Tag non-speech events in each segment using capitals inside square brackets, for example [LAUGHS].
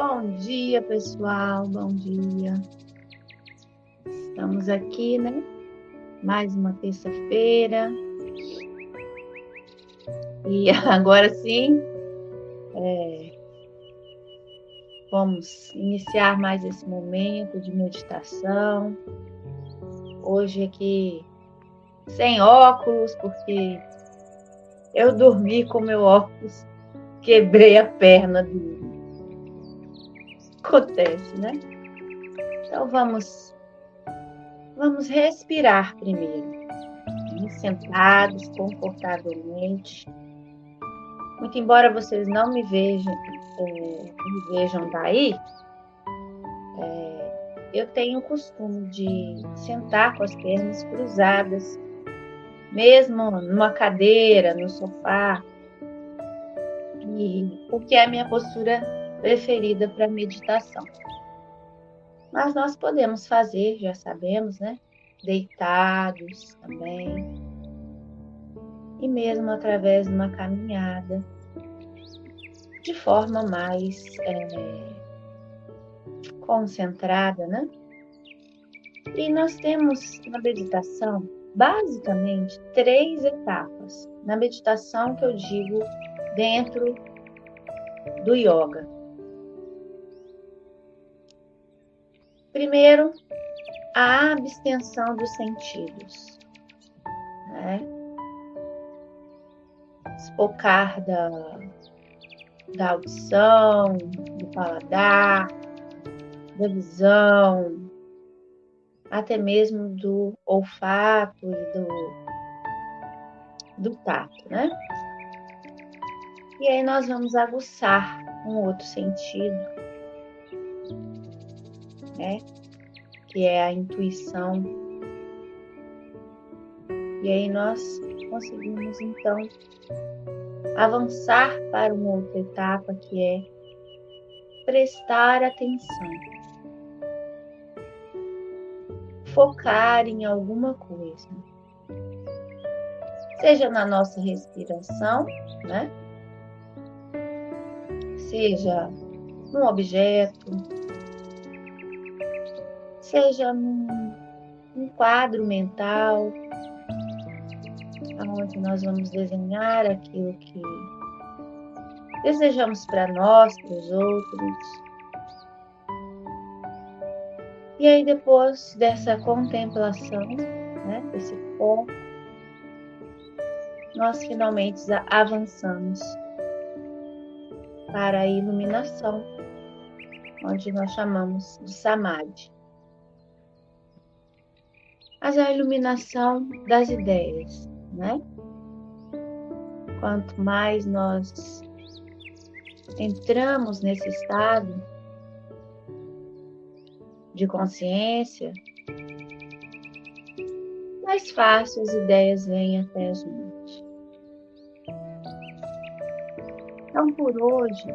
Bom dia, pessoal. Bom dia. Estamos aqui, né? Mais uma terça-feira. E [LAUGHS] agora sim, é, vamos iniciar mais esse momento de meditação. Hoje aqui sem óculos, porque eu dormi com meu óculos, quebrei a perna do. Acontece, né? Então vamos, vamos respirar primeiro, sentados confortavelmente. Muito embora vocês não me vejam, é, me vejam daí, é, eu tenho o costume de sentar com as pernas cruzadas mesmo numa cadeira, no sofá, e, porque é a minha postura preferida para meditação. Mas nós podemos fazer, já sabemos, né? Deitados também. E mesmo através de uma caminhada, de forma mais é, concentrada, né? E nós temos na meditação basicamente três etapas na meditação que eu digo dentro do yoga. Primeiro, a abstenção dos sentidos. Né? Espocar da, da audição, do paladar, da visão, até mesmo do olfato e do, do tato, né? E aí nós vamos aguçar um outro sentido, né? Que é a intuição. E aí nós conseguimos então avançar para uma outra etapa que é prestar atenção focar em alguma coisa. Seja na nossa respiração, né? Seja num objeto, seja num, num quadro mental, onde nós vamos desenhar aquilo que desejamos para nós, para os outros. E aí, depois dessa contemplação, né, desse foco, nós finalmente avançamos para a iluminação, onde nós chamamos de samadhi. Mas a iluminação das ideias, né? Quanto mais nós entramos nesse estado, de consciência, mais fácil as ideias vêm até a gente. Então, por hoje,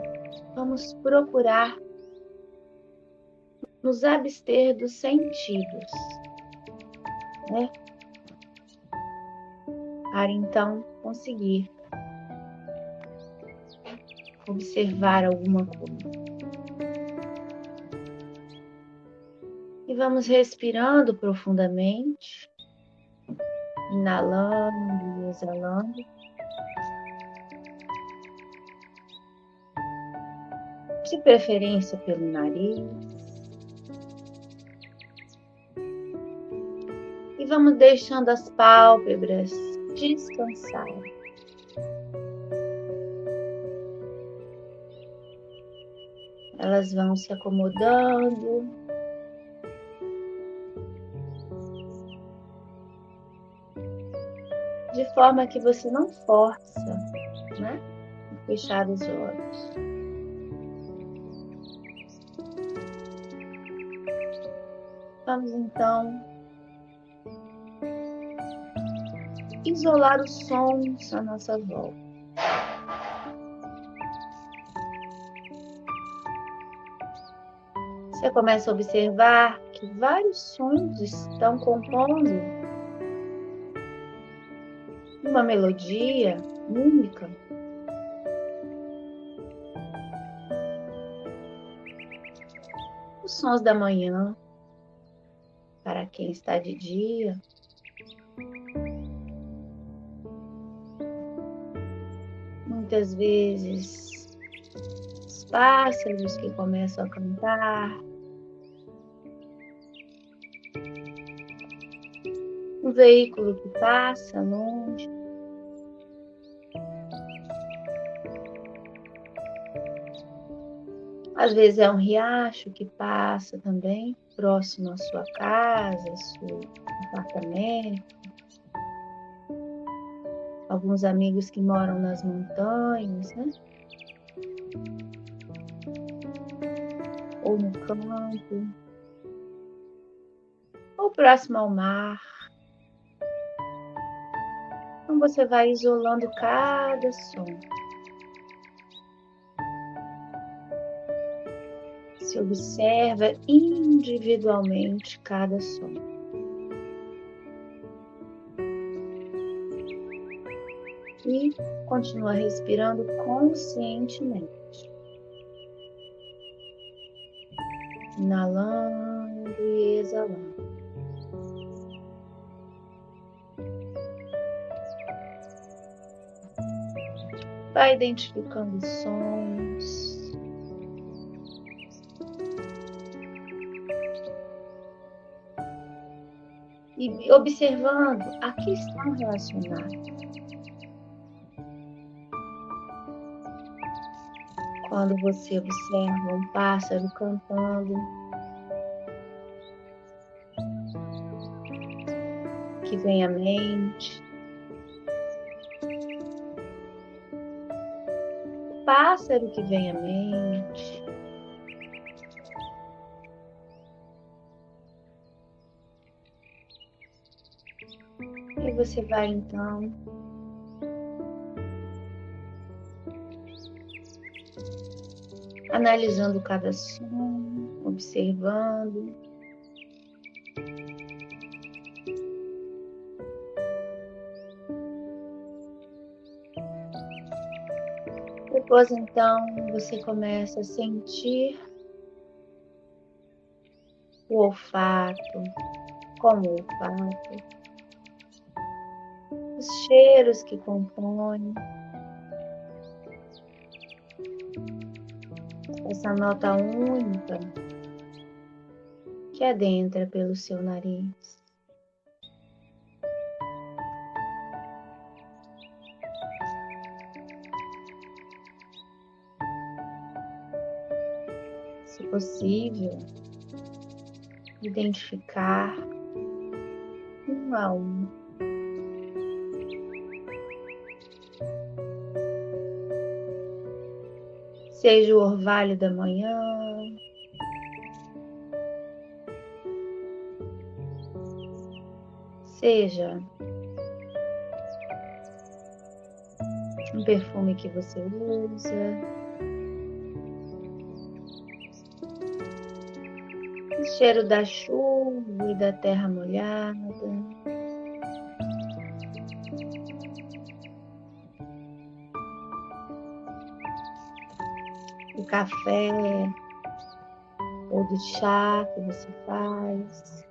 vamos procurar nos abster dos sentidos, né? Para então conseguir observar alguma coisa. E vamos respirando profundamente, inalando e exalando. De preferência pelo nariz. Vamos deixando as pálpebras descansar. Elas vão se acomodando de forma que você não força, né? Fechar os olhos. Vamos então isolar os sons à nossa volta. Você começa a observar que vários sons estão compondo uma melodia única. os sons da manhã, para quem está de dia. Muitas vezes, os pássaros que começam a cantar, um veículo que passa longe. Às vezes é um riacho que passa também, próximo à sua casa, seu apartamento. Alguns amigos que moram nas montanhas, né? Ou no campo. Ou próximo ao mar. Então você vai isolando cada som. Se observa individualmente cada som. E continua respirando conscientemente. Inalando e exalando. Vai identificando sons. E observando a que estão relacionados. Quando você observa um pássaro cantando, que vem à mente, pássaro que vem à mente. E você vai então analisando cada som, observando. Depois, então, você começa a sentir o olfato, como o olfato, os cheiros que compõem essa nota única que adentra pelo seu nariz. Se possível, identificar um a um seja o orvalho da manhã, seja um perfume que você usa, o cheiro da chuva e da terra molhada. Café ou do chá que você faz.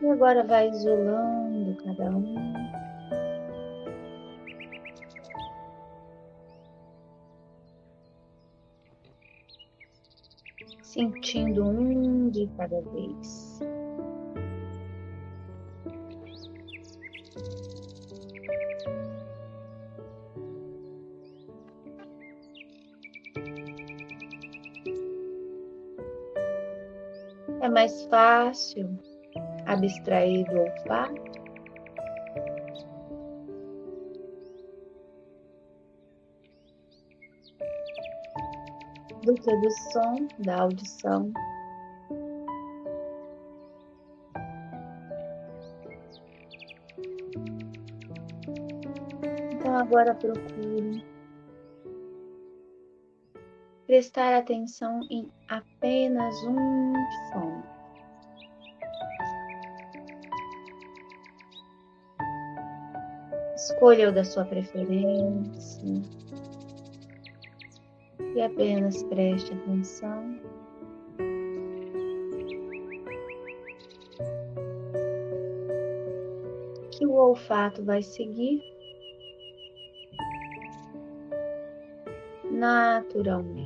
E agora vai isolando cada um. Sentindo um de cada vez. Fácil abstrair do olfato do que do som da audição. Então agora procure prestar atenção em apenas um som. Escolha o da sua preferência e apenas preste atenção. Que o olfato vai seguir naturalmente.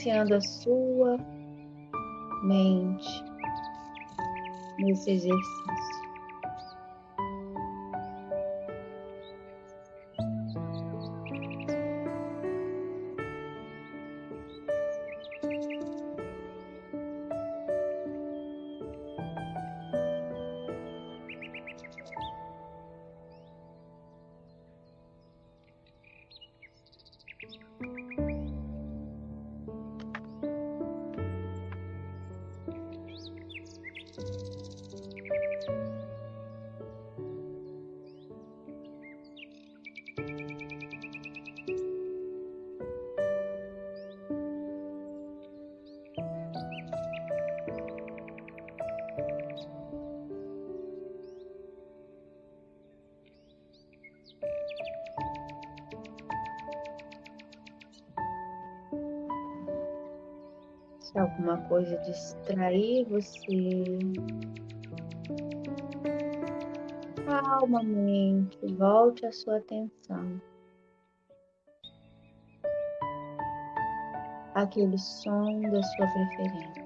Silenciando a sua mente nesse exercício. Coisa distrair você, calmamente volte a sua atenção àquele som da sua preferência.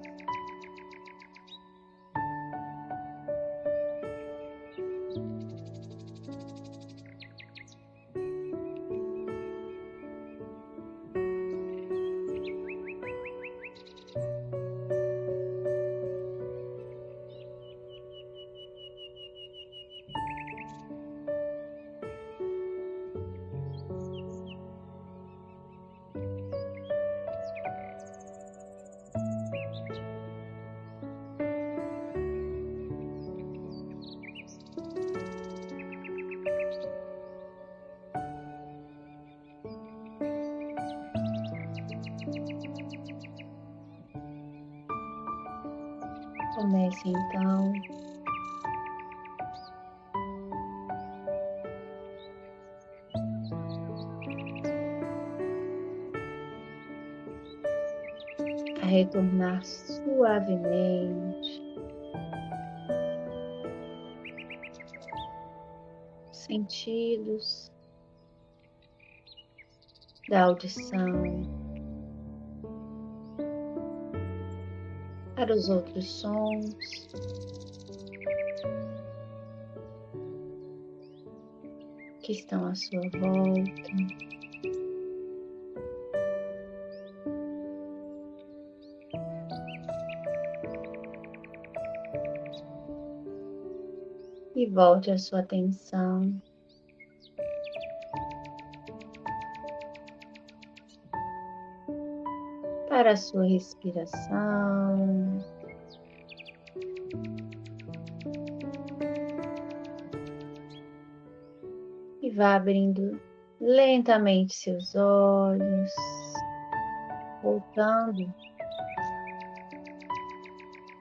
Comece então a retornar suavemente, sentidos da audição. Para os outros sons. Que estão à sua volta. E volte a sua atenção para a sua respiração. E vá abrindo lentamente seus olhos, voltando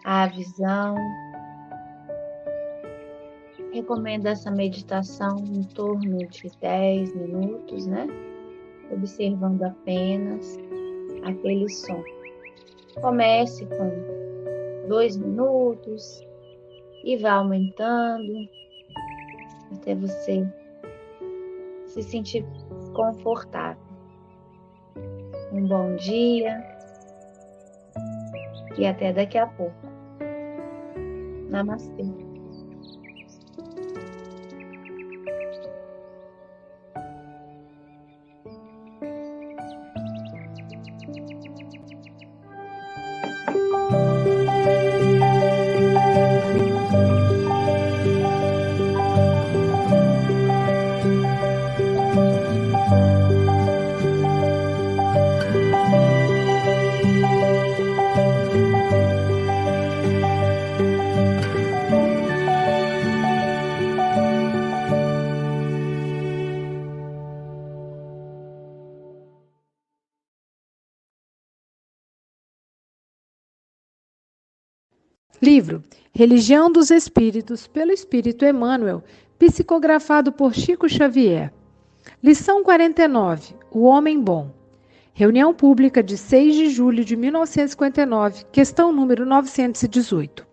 à visão. Recomendo essa meditação em torno de 10 minutos, né? Observando apenas aquele som. Comece com dois minutos e vá aumentando até você se sentir confortável. Um bom dia e até daqui a pouco. Namastê. Livro Religião dos Espíritos, pelo Espírito Emmanuel, psicografado por Chico Xavier. Lição 49: O Homem Bom. Reunião pública de 6 de julho de 1959, questão número 918.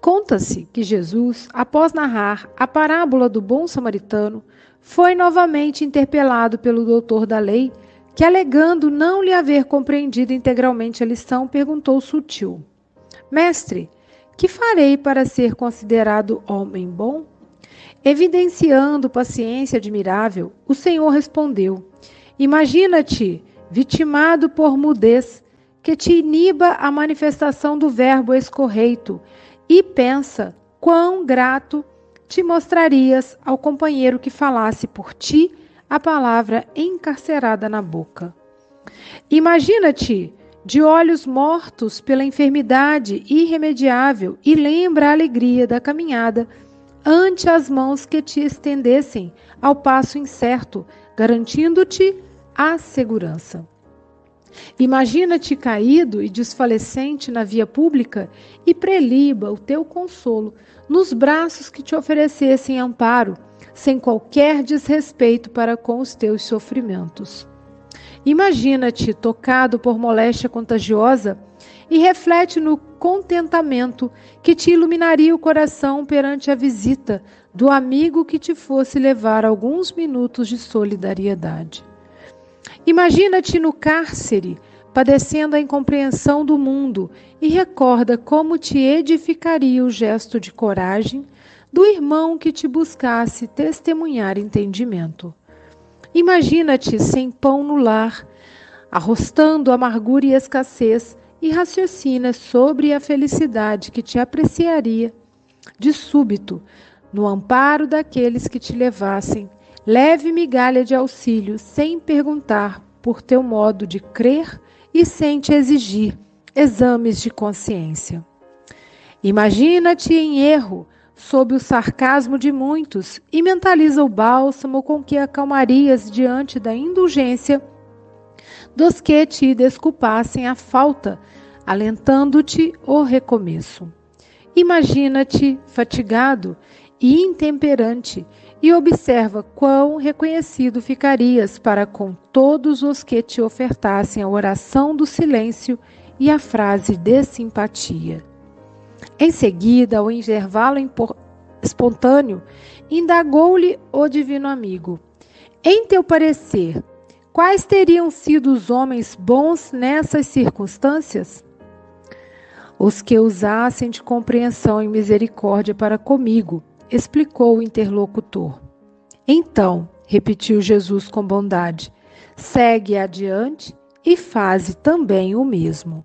Conta-se que Jesus, após narrar a parábola do bom samaritano, foi novamente interpelado pelo doutor da lei, que, alegando não lhe haver compreendido integralmente a lição, perguntou sutil: Mestre, que farei para ser considerado homem bom? Evidenciando paciência admirável, o Senhor respondeu: Imagina-te, vitimado por mudez, que te iniba a manifestação do verbo escorreito, e pensa quão grato te mostrarias ao companheiro que falasse por ti a palavra encarcerada na boca. Imagina-te de olhos mortos pela enfermidade irremediável e lembra a alegria da caminhada ante as mãos que te estendessem ao passo incerto, garantindo-te a segurança. Imagina-te caído e desfalecente na via pública e preliba o teu consolo nos braços que te oferecessem amparo, sem qualquer desrespeito para com os teus sofrimentos. Imagina-te tocado por moléstia contagiosa e reflete no contentamento que te iluminaria o coração perante a visita do amigo que te fosse levar alguns minutos de solidariedade. Imagina-te no cárcere, padecendo a incompreensão do mundo, e recorda como te edificaria o gesto de coragem do irmão que te buscasse testemunhar entendimento. Imagina-te sem pão no lar, arrostando amargura e escassez, e raciocina sobre a felicidade que te apreciaria de súbito, no amparo daqueles que te levassem leve migalha de auxílio, sem perguntar por teu modo de crer e sem te exigir exames de consciência. Imagina-te em erro, sob o sarcasmo de muitos, e mentaliza o bálsamo com que acalmarias diante da indulgência dos que te desculpassem a falta, alentando-te o recomeço. Imagina-te fatigado e intemperante e observa quão reconhecido ficarias para com todos os que te ofertassem a oração do silêncio e a frase de simpatia. Em seguida, ao intervalo espontâneo, indagou-lhe o divino amigo: Em teu parecer, quais teriam sido os homens bons nessas circunstâncias? Os que usassem de compreensão e misericórdia para comigo, explicou o interlocutor. Então, repetiu Jesus com bondade, segue adiante e faze também o mesmo.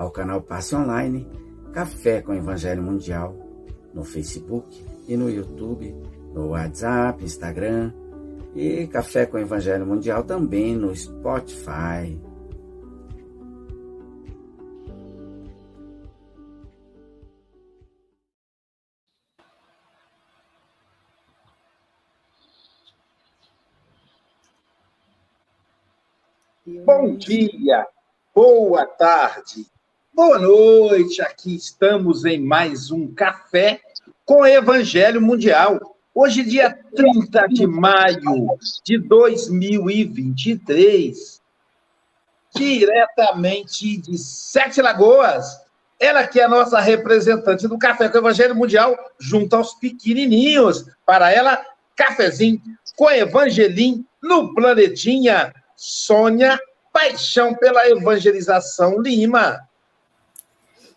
ao canal Passe Online Café com Evangelho Mundial no Facebook e no YouTube, no WhatsApp, Instagram e Café com Evangelho Mundial também no Spotify. Bom dia, boa tarde, Boa noite, aqui estamos em mais um Café com Evangelho Mundial. Hoje, dia 30 de maio de 2023, diretamente de Sete Lagoas. Ela que é a nossa representante do Café com Evangelho Mundial, junto aos pequenininhos. Para ela, cafezinho com Evangelim no Planetinha. Sônia Paixão pela Evangelização Lima.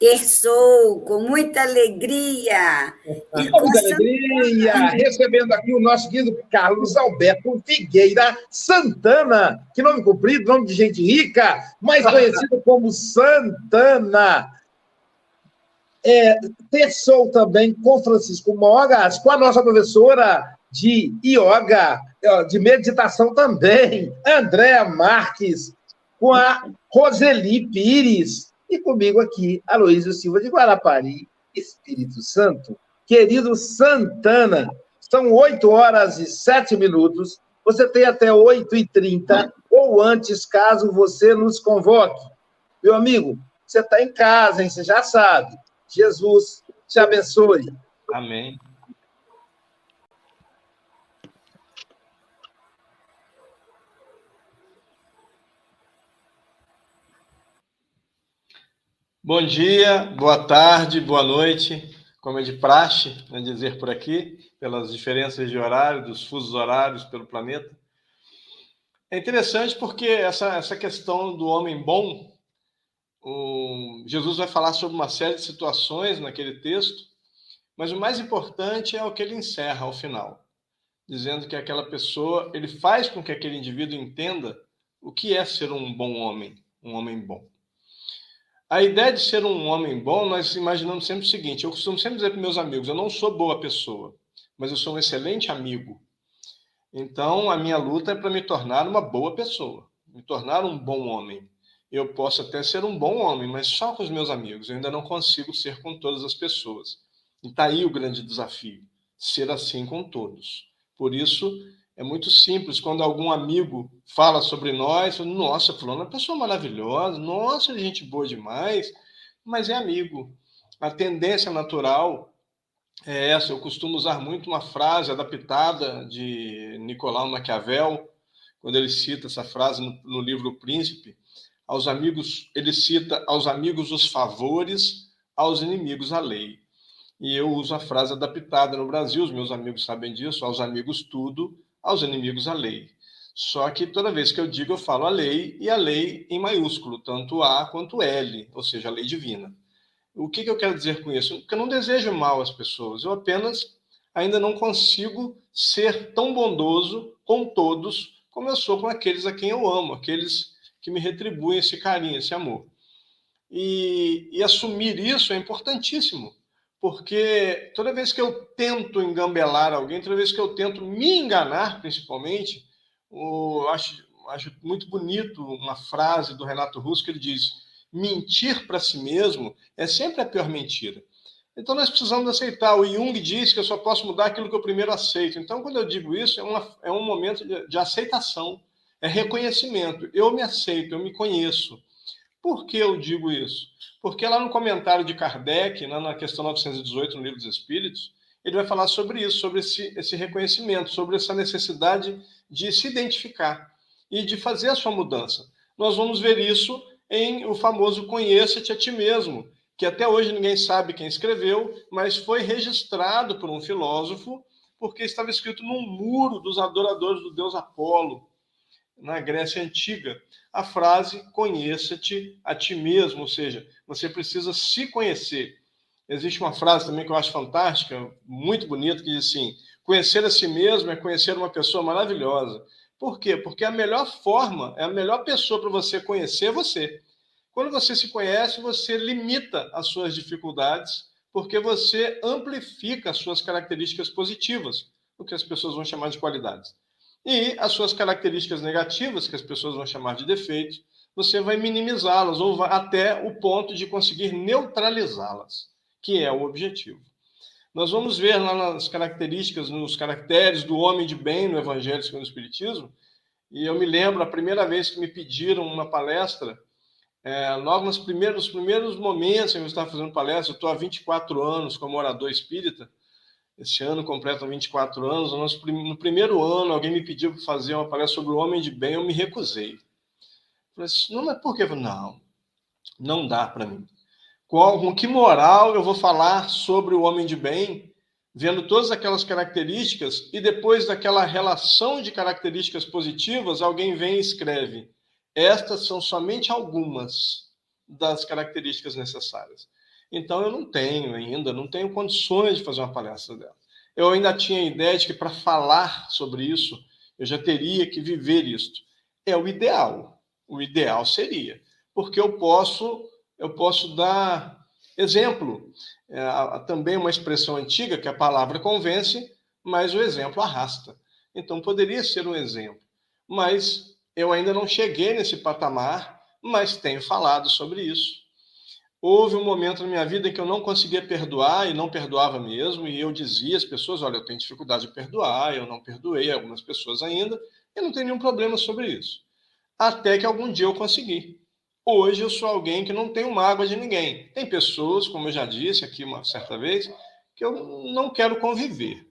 Terçou com muita alegria. E com muita alegria, recebendo aqui o nosso querido Carlos Alberto Figueira Santana. Que nome comprido, nome de gente rica, mais conhecido como Santana. É, terçou também com Francisco Mogas, com a nossa professora de yoga, de meditação também, Andréa Marques, com a Roseli Pires, e comigo aqui, Aloysio Silva de Guarapari, Espírito Santo. Querido Santana, são 8 horas e 7 minutos. Você tem até 8h30 ou antes, caso você nos convoque. Meu amigo, você está em casa, hein? Você já sabe. Jesus te abençoe. Amém. Bom dia, boa tarde, boa noite, como é de praxe, né, dizer por aqui, pelas diferenças de horário, dos fusos horários pelo planeta. É interessante porque essa, essa questão do homem bom, o, Jesus vai falar sobre uma série de situações naquele texto, mas o mais importante é o que ele encerra ao final, dizendo que aquela pessoa, ele faz com que aquele indivíduo entenda o que é ser um bom homem, um homem bom. A ideia de ser um homem bom, nós imaginamos sempre o seguinte: eu costumo sempre dizer para meus amigos, eu não sou boa pessoa, mas eu sou um excelente amigo. Então, a minha luta é para me tornar uma boa pessoa, me tornar um bom homem. Eu posso até ser um bom homem, mas só com os meus amigos. Eu ainda não consigo ser com todas as pessoas. E está aí o grande desafio: ser assim com todos. Por isso, é muito simples. Quando algum amigo fala sobre nós, nossa, fulano é uma pessoa maravilhosa, nossa, é gente boa demais, mas é amigo. A tendência natural é essa. Eu costumo usar muito uma frase adaptada de Nicolau Maquiavel, quando ele cita essa frase no, no livro o Príncipe. Aos amigos, ele cita aos amigos os favores, aos inimigos a lei. E eu uso a frase adaptada no Brasil, os meus amigos sabem disso, aos amigos tudo, aos inimigos a lei. Só que toda vez que eu digo, eu falo a lei, e a lei em maiúsculo, tanto A quanto L, ou seja, a lei divina. O que, que eu quero dizer com isso? Que eu não desejo mal às pessoas, eu apenas ainda não consigo ser tão bondoso com todos como eu sou com aqueles a quem eu amo, aqueles que me retribuem esse carinho, esse amor. E, e assumir isso é importantíssimo, porque toda vez que eu tento engambelar alguém, toda vez que eu tento me enganar, principalmente, eu acho, acho muito bonito uma frase do Renato Russo que ele diz: mentir para si mesmo é sempre a pior mentira. Então nós precisamos aceitar. O Jung diz que eu só posso mudar aquilo que eu primeiro aceito. Então, quando eu digo isso, é, uma, é um momento de, de aceitação, é reconhecimento. Eu me aceito, eu me conheço. Por que eu digo isso? Porque lá no comentário de Kardec, na questão 918, no Livro dos Espíritos, ele vai falar sobre isso, sobre esse, esse reconhecimento, sobre essa necessidade de se identificar e de fazer a sua mudança. Nós vamos ver isso em o famoso Conheça-te a ti mesmo, que até hoje ninguém sabe quem escreveu, mas foi registrado por um filósofo, porque estava escrito num muro dos adoradores do deus Apolo, na Grécia Antiga a frase conheça-te a ti mesmo, ou seja, você precisa se conhecer. Existe uma frase também que eu acho fantástica, muito bonita, que diz assim: conhecer a si mesmo é conhecer uma pessoa maravilhosa. Por quê? Porque a melhor forma, é a melhor pessoa para você conhecer você. Quando você se conhece, você limita as suas dificuldades, porque você amplifica as suas características positivas, o que as pessoas vão chamar de qualidades e as suas características negativas, que as pessoas vão chamar de defeitos, você vai minimizá-las ou vai até o ponto de conseguir neutralizá-las, que é o objetivo. Nós vamos ver lá nas características, nos caracteres do homem de bem no Evangelho segundo o Espiritismo, e eu me lembro a primeira vez que me pediram uma palestra, é, logo nos primeiros, nos primeiros momentos em que eu estava fazendo palestra, eu estou há 24 anos como orador espírita, esse ano completa 24 anos. No primeiro ano, alguém me pediu para fazer uma palestra sobre o homem de bem, eu me recusei. Falei assim, não, mas por quê? Não, não dá para mim. Com que moral eu vou falar sobre o homem de bem, vendo todas aquelas características, e depois daquela relação de características positivas, alguém vem e escreve: estas são somente algumas das características necessárias. Então eu não tenho ainda, não tenho condições de fazer uma palestra dela. Eu ainda tinha a ideia de que para falar sobre isso, eu já teria que viver isto. É o ideal. O ideal seria, porque eu posso, eu posso dar exemplo. É, também uma expressão antiga que a palavra convence, mas o exemplo arrasta. Então poderia ser um exemplo. Mas eu ainda não cheguei nesse patamar, mas tenho falado sobre isso. Houve um momento na minha vida que eu não conseguia perdoar e não perdoava mesmo, e eu dizia às pessoas: olha, eu tenho dificuldade de perdoar, eu não perdoei algumas pessoas ainda, e não tenho nenhum problema sobre isso. Até que algum dia eu consegui. Hoje eu sou alguém que não tenho mágoa de ninguém. Tem pessoas, como eu já disse aqui uma certa vez, que eu não quero conviver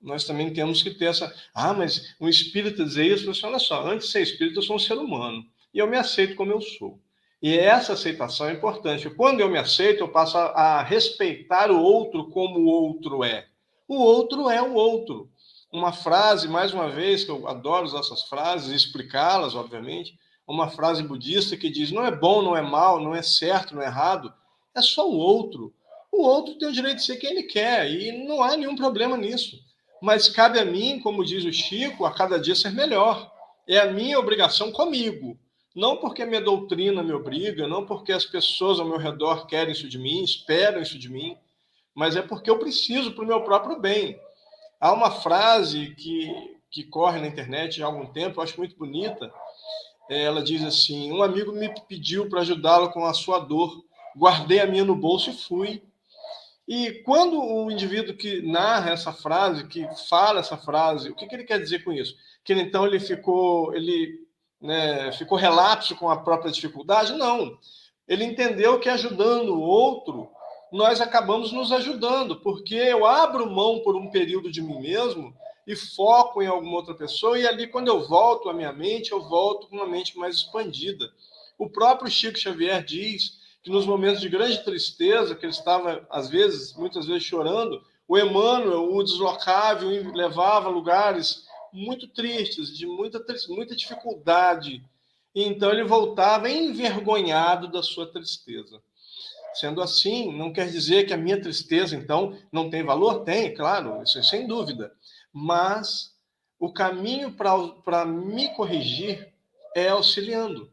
nós também temos que ter essa. Ah, mas um espírito dizer isso, você, olha só, antes de ser espírito, eu sou um ser humano. E eu me aceito como eu sou. E essa aceitação é importante. Quando eu me aceito, eu passo a, a respeitar o outro como o outro é. O outro é o outro. Uma frase, mais uma vez, que eu adoro usar essas frases, explicá-las, obviamente, uma frase budista que diz: não é bom, não é mal, não é certo, não é errado, é só o outro. O outro tem o direito de ser quem ele quer e não há nenhum problema nisso mas cabe a mim, como diz o Chico, a cada dia ser melhor. É a minha obrigação comigo. Não porque minha doutrina me obriga, não porque as pessoas ao meu redor querem isso de mim, esperam isso de mim, mas é porque eu preciso para o meu próprio bem. Há uma frase que, que corre na internet há algum tempo, eu acho muito bonita. Ela diz assim: Um amigo me pediu para ajudá-lo com a sua dor, guardei a minha no bolso e fui. E quando o indivíduo que narra essa frase, que fala essa frase, o que, que ele quer dizer com isso? Que ele, então ele ficou, ele né, ficou relapso com a própria dificuldade? Não. Ele entendeu que ajudando o outro, nós acabamos nos ajudando, porque eu abro mão por um período de mim mesmo e foco em alguma outra pessoa, e ali, quando eu volto à minha mente, eu volto com uma mente mais expandida. O próprio Chico Xavier diz que nos momentos de grande tristeza, que ele estava, às vezes, muitas vezes chorando, o Emmanuel o deslocava e levava a lugares muito tristes, de muita, muita dificuldade. Então ele voltava envergonhado da sua tristeza. Sendo assim, não quer dizer que a minha tristeza, então, não tem valor? Tem, claro, isso é sem dúvida. Mas o caminho para me corrigir é auxiliando.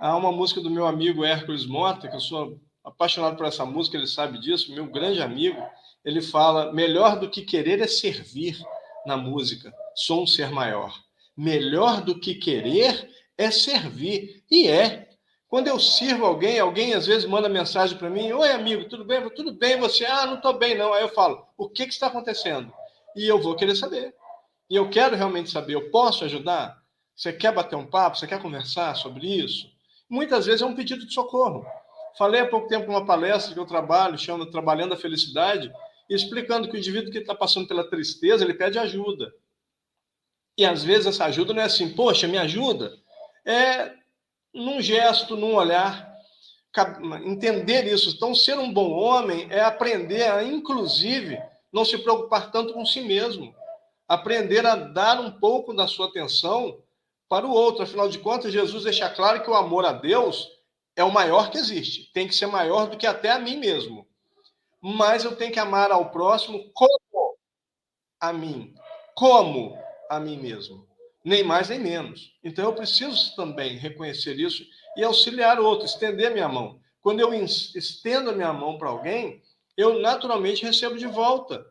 Há uma música do meu amigo Hércules Mota, que eu sou apaixonado por essa música, ele sabe disso, meu grande amigo. Ele fala: melhor do que querer é servir na música, sou um ser maior. Melhor do que querer é servir. E é. Quando eu sirvo alguém, alguém às vezes manda mensagem para mim: Oi, amigo, tudo bem? Tudo bem, você? Ah, não estou bem, não. Aí eu falo: O que, que está acontecendo? E eu vou querer saber. E eu quero realmente saber: eu posso ajudar? Você quer bater um papo? Você quer conversar sobre isso? muitas vezes é um pedido de socorro. Falei há pouco tempo numa palestra que eu trabalho, chama Trabalhando a Felicidade, explicando que o indivíduo que está passando pela tristeza, ele pede ajuda. E às vezes essa ajuda não é assim, poxa, me ajuda. É num gesto, num olhar, entender isso. Então, ser um bom homem é aprender a, inclusive, não se preocupar tanto com si mesmo. Aprender a dar um pouco da sua atenção para o outro. Afinal de contas, Jesus deixa claro que o amor a Deus é o maior que existe. Tem que ser maior do que até a mim mesmo. Mas eu tenho que amar ao próximo como a mim. Como a mim mesmo. Nem mais nem menos. Então eu preciso também reconhecer isso e auxiliar outro, estender minha mão. Quando eu estendo a minha mão para alguém, eu naturalmente recebo de volta.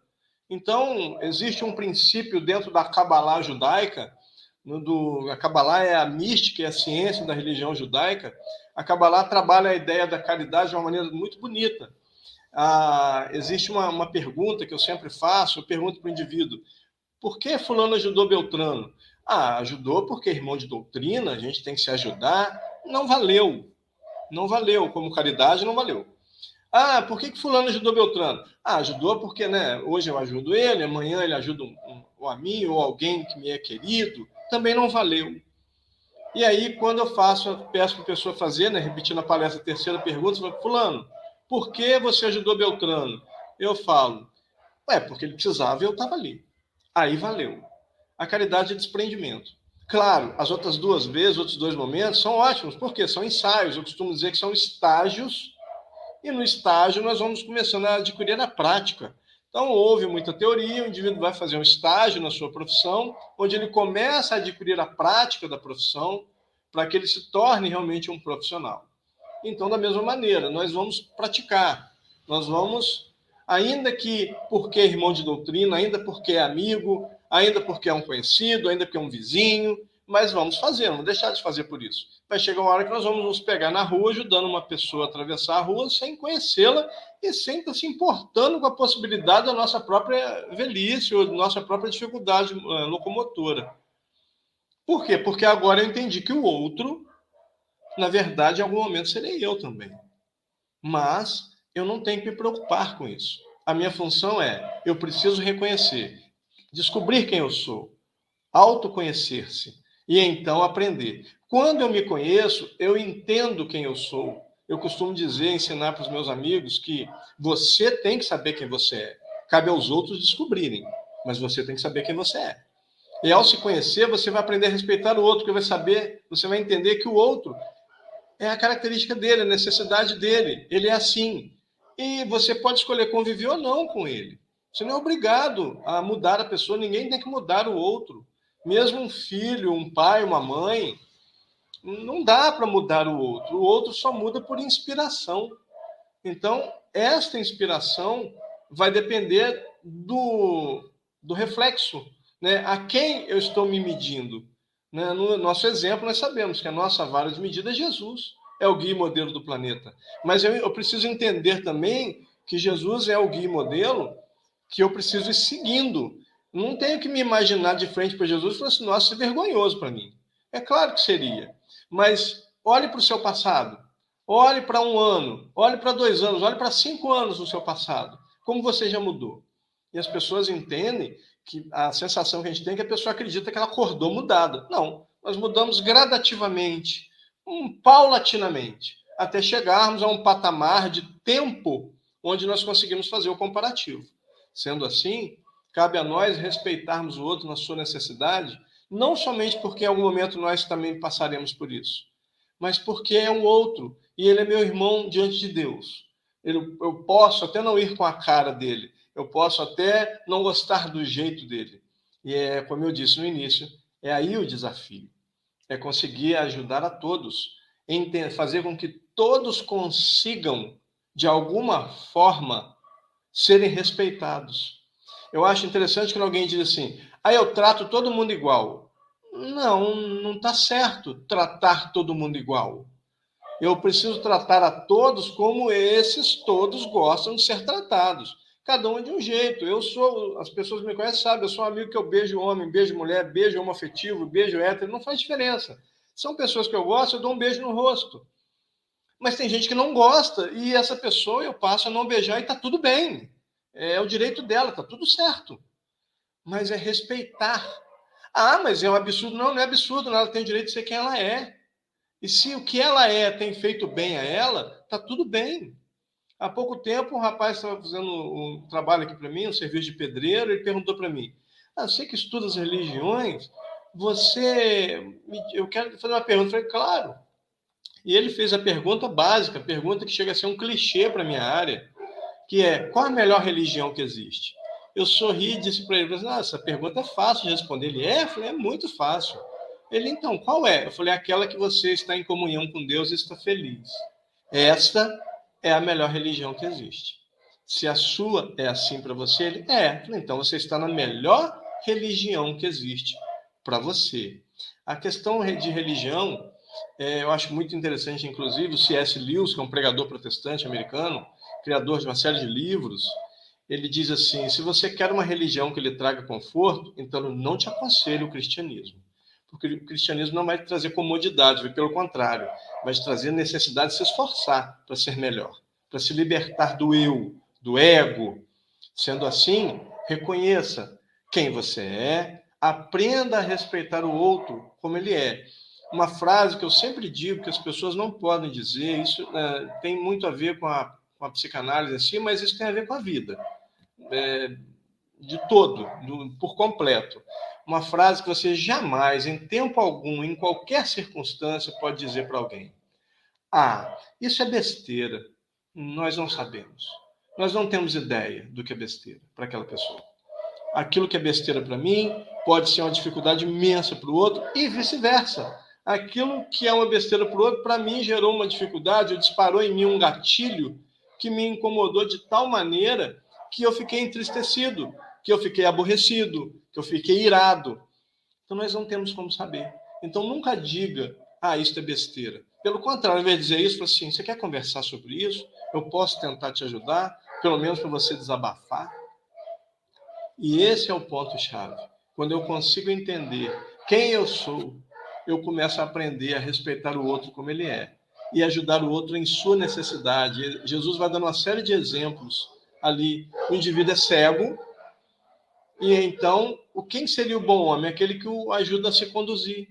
Então, existe um princípio dentro da Kabbalah judaica no do, a Kabbalah é a mística e a ciência da religião judaica. A Kabbalah trabalha a ideia da caridade de uma maneira muito bonita. Ah, existe uma, uma pergunta que eu sempre faço, eu pergunto para o indivíduo, por que fulano ajudou Beltrano? Ah, ajudou porque irmão de doutrina, a gente tem que se ajudar. Não valeu. Não valeu. Como caridade, não valeu. Ah, por que, que fulano ajudou Beltrano? Ah, ajudou porque, né, hoje eu ajudo ele, amanhã ele ajuda um, um, a mim ou alguém que me é querido também não valeu. E aí, quando eu faço, eu peço para a pessoa fazer, né, repetindo a palestra, a terceira pergunta, falo, fulano, por que você ajudou Beltrano? Eu falo, é, porque ele precisava e eu estava ali. Aí valeu. A caridade é desprendimento. Claro, as outras duas vezes, outros dois momentos são ótimos, porque são ensaios. Eu costumo dizer que são estágios E no estágio nós vamos começando a adquirir a prática. Então, houve muita teoria, o indivíduo vai fazer um estágio na sua profissão, onde ele começa a adquirir a prática da profissão, para que ele se torne realmente um profissional. Então, da mesma maneira, nós vamos praticar, nós vamos, ainda que porque é irmão de doutrina, ainda porque é amigo, ainda porque é um conhecido, ainda porque é um vizinho, mas vamos fazer, vamos deixar de fazer por isso. Vai chegar uma hora que nós vamos nos pegar na rua ajudando uma pessoa a atravessar a rua sem conhecê-la e sem se importando com a possibilidade da nossa própria velhice ou da nossa própria dificuldade uh, locomotora. Por quê? Porque agora eu entendi que o outro, na verdade, em algum momento serei eu também. Mas eu não tenho que me preocupar com isso. A minha função é, eu preciso reconhecer, descobrir quem eu sou, autoconhecer-se e então aprender. Quando eu me conheço, eu entendo quem eu sou. Eu costumo dizer, ensinar para os meus amigos que você tem que saber quem você é. Cabe aos outros descobrirem, mas você tem que saber quem você é. E ao se conhecer, você vai aprender a respeitar o outro, que vai saber, você vai entender que o outro é a característica dele, a necessidade dele. Ele é assim. E você pode escolher conviver ou não com ele. Você não é obrigado a mudar a pessoa, ninguém tem que mudar o outro. Mesmo um filho, um pai, uma mãe, não dá para mudar o outro. O outro só muda por inspiração. Então, esta inspiração vai depender do, do reflexo. Né? A quem eu estou me medindo? Né? No nosso exemplo, nós sabemos que a nossa vara de medida é Jesus. É o guia e modelo do planeta. Mas eu, eu preciso entender também que Jesus é o guia e modelo que eu preciso ir seguindo. Não tenho que me imaginar de frente para Jesus e falar assim, nossa, isso é vergonhoso para mim. É claro que seria. Mas olhe para o seu passado. Olhe para um ano, olhe para dois anos, olhe para cinco anos no seu passado. Como você já mudou. E as pessoas entendem que a sensação que a gente tem é que a pessoa acredita que ela acordou mudada. Não, nós mudamos gradativamente, um, paulatinamente, até chegarmos a um patamar de tempo onde nós conseguimos fazer o comparativo. Sendo assim, cabe a nós respeitarmos o outro na sua necessidade, não somente porque em algum momento nós também passaremos por isso, mas porque é um outro e ele é meu irmão diante de Deus. Eu posso até não ir com a cara dele, eu posso até não gostar do jeito dele. E é, como eu disse no início, é aí o desafio. É conseguir ajudar a todos, fazer com que todos consigam, de alguma forma, serem respeitados. Eu acho interessante quando alguém diz assim: ah, eu trato todo mundo igual. Não, não está certo tratar todo mundo igual. Eu preciso tratar a todos como esses todos gostam de ser tratados. Cada um de um jeito. Eu sou, as pessoas me conhecem, sabem, eu sou um amigo que eu beijo homem, beijo mulher, beijo homoafetivo, beijo hétero, não faz diferença. São pessoas que eu gosto, eu dou um beijo no rosto. Mas tem gente que não gosta e essa pessoa eu passo a não beijar e está tudo bem. É o direito dela, está tudo certo. Mas é respeitar. Ah, mas é um absurdo. Não, não é absurdo, ela tem o direito de ser quem ela é. E se o que ela é tem feito bem a ela, está tudo bem. Há pouco tempo, um rapaz estava fazendo um trabalho aqui para mim, um serviço de pedreiro, ele perguntou para mim: Ah, você que estuda as religiões, você. Eu quero fazer uma pergunta. Eu falei, claro. E ele fez a pergunta básica, a pergunta que chega a ser um clichê para minha área, que é: qual a melhor religião que existe? Eu sorri e disse para ele: ah, essa pergunta é fácil de responder. Ele é? Eu falei: é muito fácil. Ele, então, qual é? Eu falei: aquela que você está em comunhão com Deus e está feliz. Esta é a melhor religião que existe. Se a sua é assim para você, ele é. Então você está na melhor religião que existe para você. A questão de religião é, eu acho muito interessante, inclusive, o C.S. Lewis, que é um pregador protestante americano, criador de uma série de livros, ele diz assim: se você quer uma religião que lhe traga conforto, então não te aconselho o cristianismo. Porque o cristianismo não vai trazer comodidade, pelo contrário, vai trazer necessidade de se esforçar para ser melhor, para se libertar do eu, do ego. Sendo assim, reconheça quem você é, aprenda a respeitar o outro como ele é uma frase que eu sempre digo que as pessoas não podem dizer, isso é, tem muito a ver com a, com a psicanálise assim, mas isso tem a ver com a vida, é, de todo, do, por completo. Uma frase que você jamais, em tempo algum, em qualquer circunstância, pode dizer para alguém: Ah, isso é besteira. Nós não sabemos. Nós não temos ideia do que é besteira para aquela pessoa. Aquilo que é besteira para mim pode ser uma dificuldade imensa para o outro e vice-versa. Aquilo que é uma besteira para o outro, para mim gerou uma dificuldade, disparou em mim um gatilho que me incomodou de tal maneira que eu fiquei entristecido, que eu fiquei aborrecido, que eu fiquei irado. Então nós não temos como saber. Então nunca diga, ah, isso é besteira. Pelo contrário, ao invés de dizer isso, assim, você quer conversar sobre isso? Eu posso tentar te ajudar? pelo menos para você desabafar. E esse é o ponto-chave. Quando eu consigo entender quem eu sou, eu começo a aprender a respeitar o outro como ele é e ajudar o outro em sua necessidade. Jesus vai dando uma série de exemplos ali. O indivíduo é cego, e então, o quem seria o bom homem? Aquele que o ajuda a se conduzir.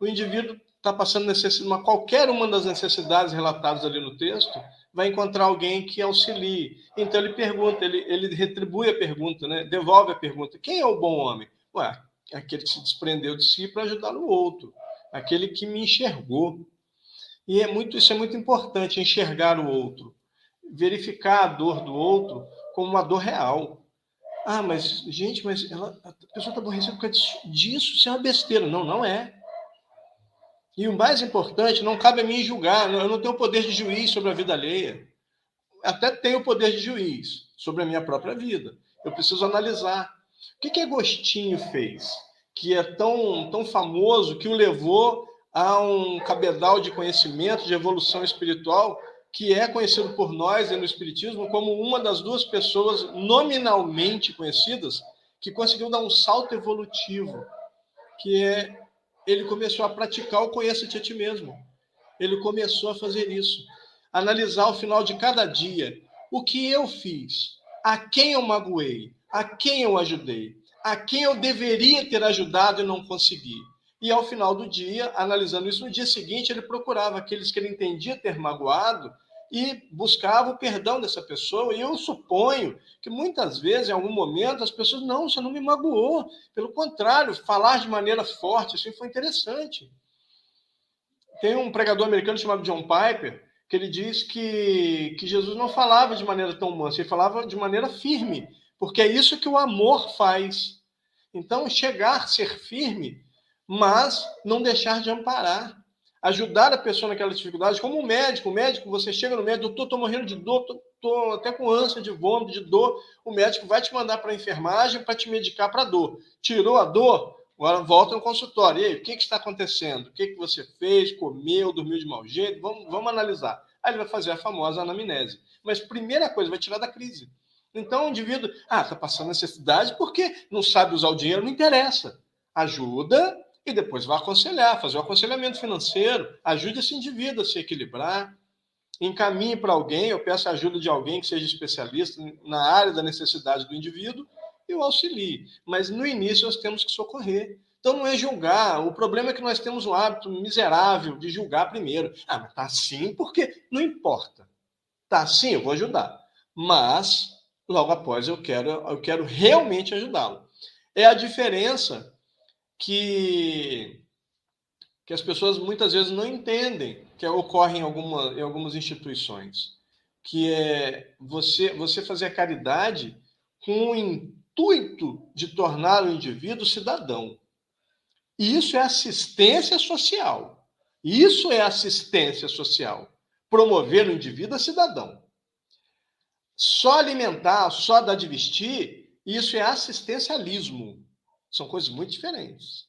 O indivíduo está passando necessidade, qualquer uma das necessidades relatadas ali no texto, vai encontrar alguém que auxilie. Então ele pergunta, ele, ele retribui a pergunta, né? devolve a pergunta: quem é o bom homem? Ué, aquele que se desprendeu de si para ajudar o outro, aquele que me enxergou. E é muito, isso é muito importante, enxergar o outro, verificar a dor do outro como uma dor real. Ah, mas, gente, mas ela, a pessoa está aborrecida por causa disso, isso é uma besteira. Não, não é. E o mais importante, não cabe a mim julgar, eu não tenho poder de juiz sobre a vida alheia. Até tenho poder de juiz sobre a minha própria vida. Eu preciso analisar. O que, que Agostinho fez, que é tão, tão famoso, que o levou a um cabedal de conhecimento, de evolução espiritual, que é conhecido por nós e no Espiritismo como uma das duas pessoas nominalmente conhecidas que conseguiu dar um salto evolutivo, que é ele começou a praticar o conheça-te a ti mesmo. Ele começou a fazer isso. Analisar ao final de cada dia o que eu fiz, a quem eu magoei, a quem eu ajudei, a quem eu deveria ter ajudado e não consegui. E ao final do dia, analisando isso, no dia seguinte, ele procurava aqueles que ele entendia ter magoado e buscava o perdão dessa pessoa. E eu suponho que muitas vezes, em algum momento, as pessoas, não, você não me magoou. Pelo contrário, falar de maneira forte assim foi interessante. Tem um pregador americano chamado John Piper, que ele diz que, que Jesus não falava de maneira tão mansa, ele falava de maneira firme, porque é isso que o amor faz. Então, chegar, ser firme, mas não deixar de amparar ajudar a pessoa naquela dificuldade, como um médico. O médico, você chega no médico, doutor, estou morrendo de dor, estou até com ânsia de vômito, de dor. O médico vai te mandar para a enfermagem para te medicar para a dor. Tirou a dor, agora volta no consultório. E aí, o que, que está acontecendo? O que, que você fez? Comeu, dormiu de mau jeito? Vamos, vamos analisar. Aí ele vai fazer a famosa anamnese. Mas primeira coisa, vai tirar da crise. Então, o indivíduo, ah, está passando necessidade porque não sabe usar o dinheiro, não interessa. Ajuda e depois vai aconselhar, fazer o aconselhamento financeiro, ajude esse indivíduo a se equilibrar, encaminhe para alguém, eu peço a ajuda de alguém que seja especialista na área da necessidade do indivíduo e o auxilie. Mas no início nós temos que socorrer. Então não é julgar. O problema é que nós temos um hábito miserável de julgar primeiro. Ah, mas tá assim porque não importa. Tá assim, eu vou ajudar. Mas logo após eu quero eu quero realmente ajudá-lo. É a diferença que, que as pessoas muitas vezes não entendem que ocorre em, alguma, em algumas instituições, que é você, você fazer a caridade com o intuito de tornar o indivíduo cidadão. E isso é assistência social. Isso é assistência social. Promover o indivíduo a cidadão. Só alimentar, só dar de vestir, isso é assistencialismo. São coisas muito diferentes.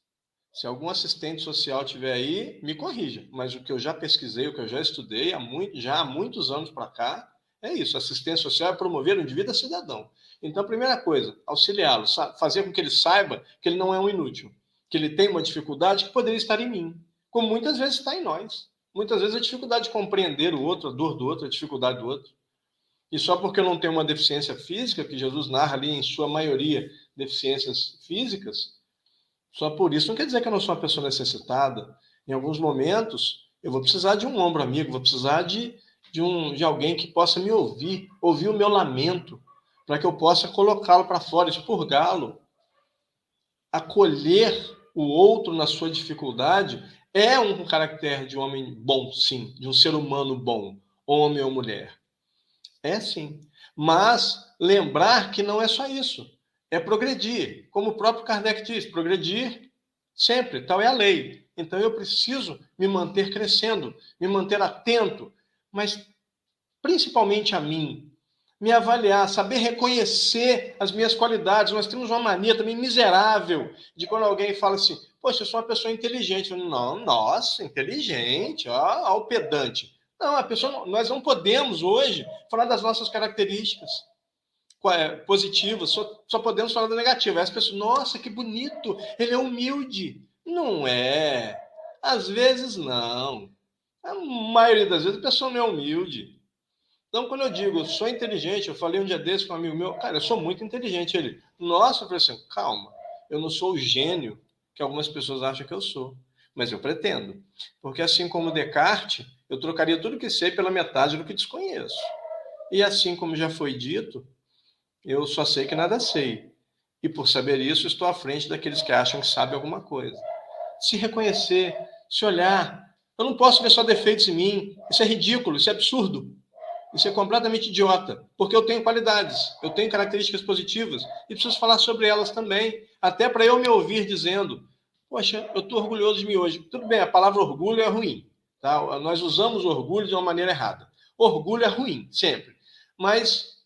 Se algum assistente social tiver aí, me corrija. Mas o que eu já pesquisei, o que eu já estudei há muito, já há muitos anos para cá, é isso. Assistência social é promover o indivíduo a cidadão. Então, primeira coisa, auxiliá-lo, fazer com que ele saiba que ele não é um inútil, que ele tem uma dificuldade que poderia estar em mim, como muitas vezes está em nós. Muitas vezes a dificuldade de compreender o outro, a dor do outro, a dificuldade do outro. E só porque eu não tenho uma deficiência física, que Jesus narra ali em sua maioria deficiências físicas, só por isso não quer dizer que eu não sou uma pessoa necessitada. Em alguns momentos, eu vou precisar de um ombro amigo, vou precisar de, de, um, de alguém que possa me ouvir, ouvir o meu lamento, para que eu possa colocá-lo para fora, expurgá-lo. Acolher o outro na sua dificuldade é um caractere de homem bom, sim, de um ser humano bom, homem ou mulher. É sim. Mas lembrar que não é só isso. É progredir. Como o próprio Kardec diz, progredir sempre, tal é a lei. Então eu preciso me manter crescendo, me manter atento, mas principalmente a mim, me avaliar, saber reconhecer as minhas qualidades. Nós temos uma mania também miserável de quando alguém fala assim: Poxa, eu sou uma pessoa inteligente. Não, nossa, inteligente, ó, o pedante. Não, a pessoa, nós não podemos hoje falar das nossas características positivas, só, só podemos falar da negativa. Aí as pessoas, nossa, que bonito, ele é humilde. Não é. Às vezes não. A maioria das vezes a pessoa não é humilde. Então, quando eu digo sou inteligente, eu falei um dia desse com um amigo meu, cara, eu sou muito inteligente. Ele, nossa, eu falei assim, calma, eu não sou o gênio que algumas pessoas acham que eu sou, mas eu pretendo. Porque assim como Descartes, eu trocaria tudo que sei pela metade do que desconheço. E assim como já foi dito, eu só sei que nada sei. E por saber isso, estou à frente daqueles que acham que sabem alguma coisa. Se reconhecer, se olhar. Eu não posso ver só defeitos em mim. Isso é ridículo, isso é absurdo. Isso é completamente idiota, porque eu tenho qualidades, eu tenho características positivas e preciso falar sobre elas também, até para eu me ouvir dizendo: Poxa, eu estou orgulhoso de mim hoje. Tudo bem, a palavra orgulho é ruim, tá? Nós usamos orgulho de uma maneira errada. Orgulho é ruim, sempre. Mas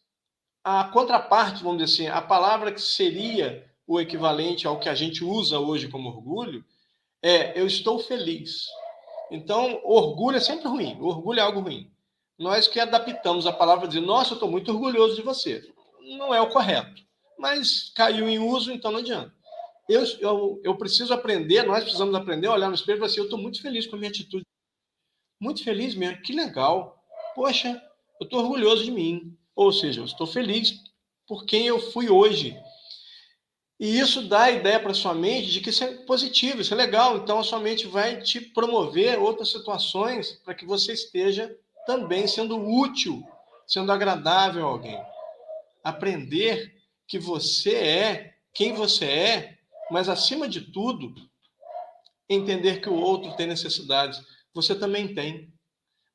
a contraparte, vamos dizer assim, a palavra que seria o equivalente ao que a gente usa hoje como orgulho é eu estou feliz. Então, orgulho é sempre ruim, orgulho é algo ruim nós que adaptamos a palavra de nossa, eu estou muito orgulhoso de você. Não é o correto, mas caiu em uso, então não adianta. Eu, eu, eu preciso aprender, nós precisamos aprender a olhar no espelho e falar assim, eu estou muito feliz com a minha atitude. Muito feliz mesmo, que legal. Poxa, eu estou orgulhoso de mim. Ou seja, eu estou feliz por quem eu fui hoje. E isso dá a ideia para sua mente de que isso é positivo, isso é legal. Então a sua mente vai te promover outras situações para que você esteja também sendo útil, sendo agradável a alguém. Aprender que você é quem você é, mas acima de tudo, entender que o outro tem necessidades. Você também tem.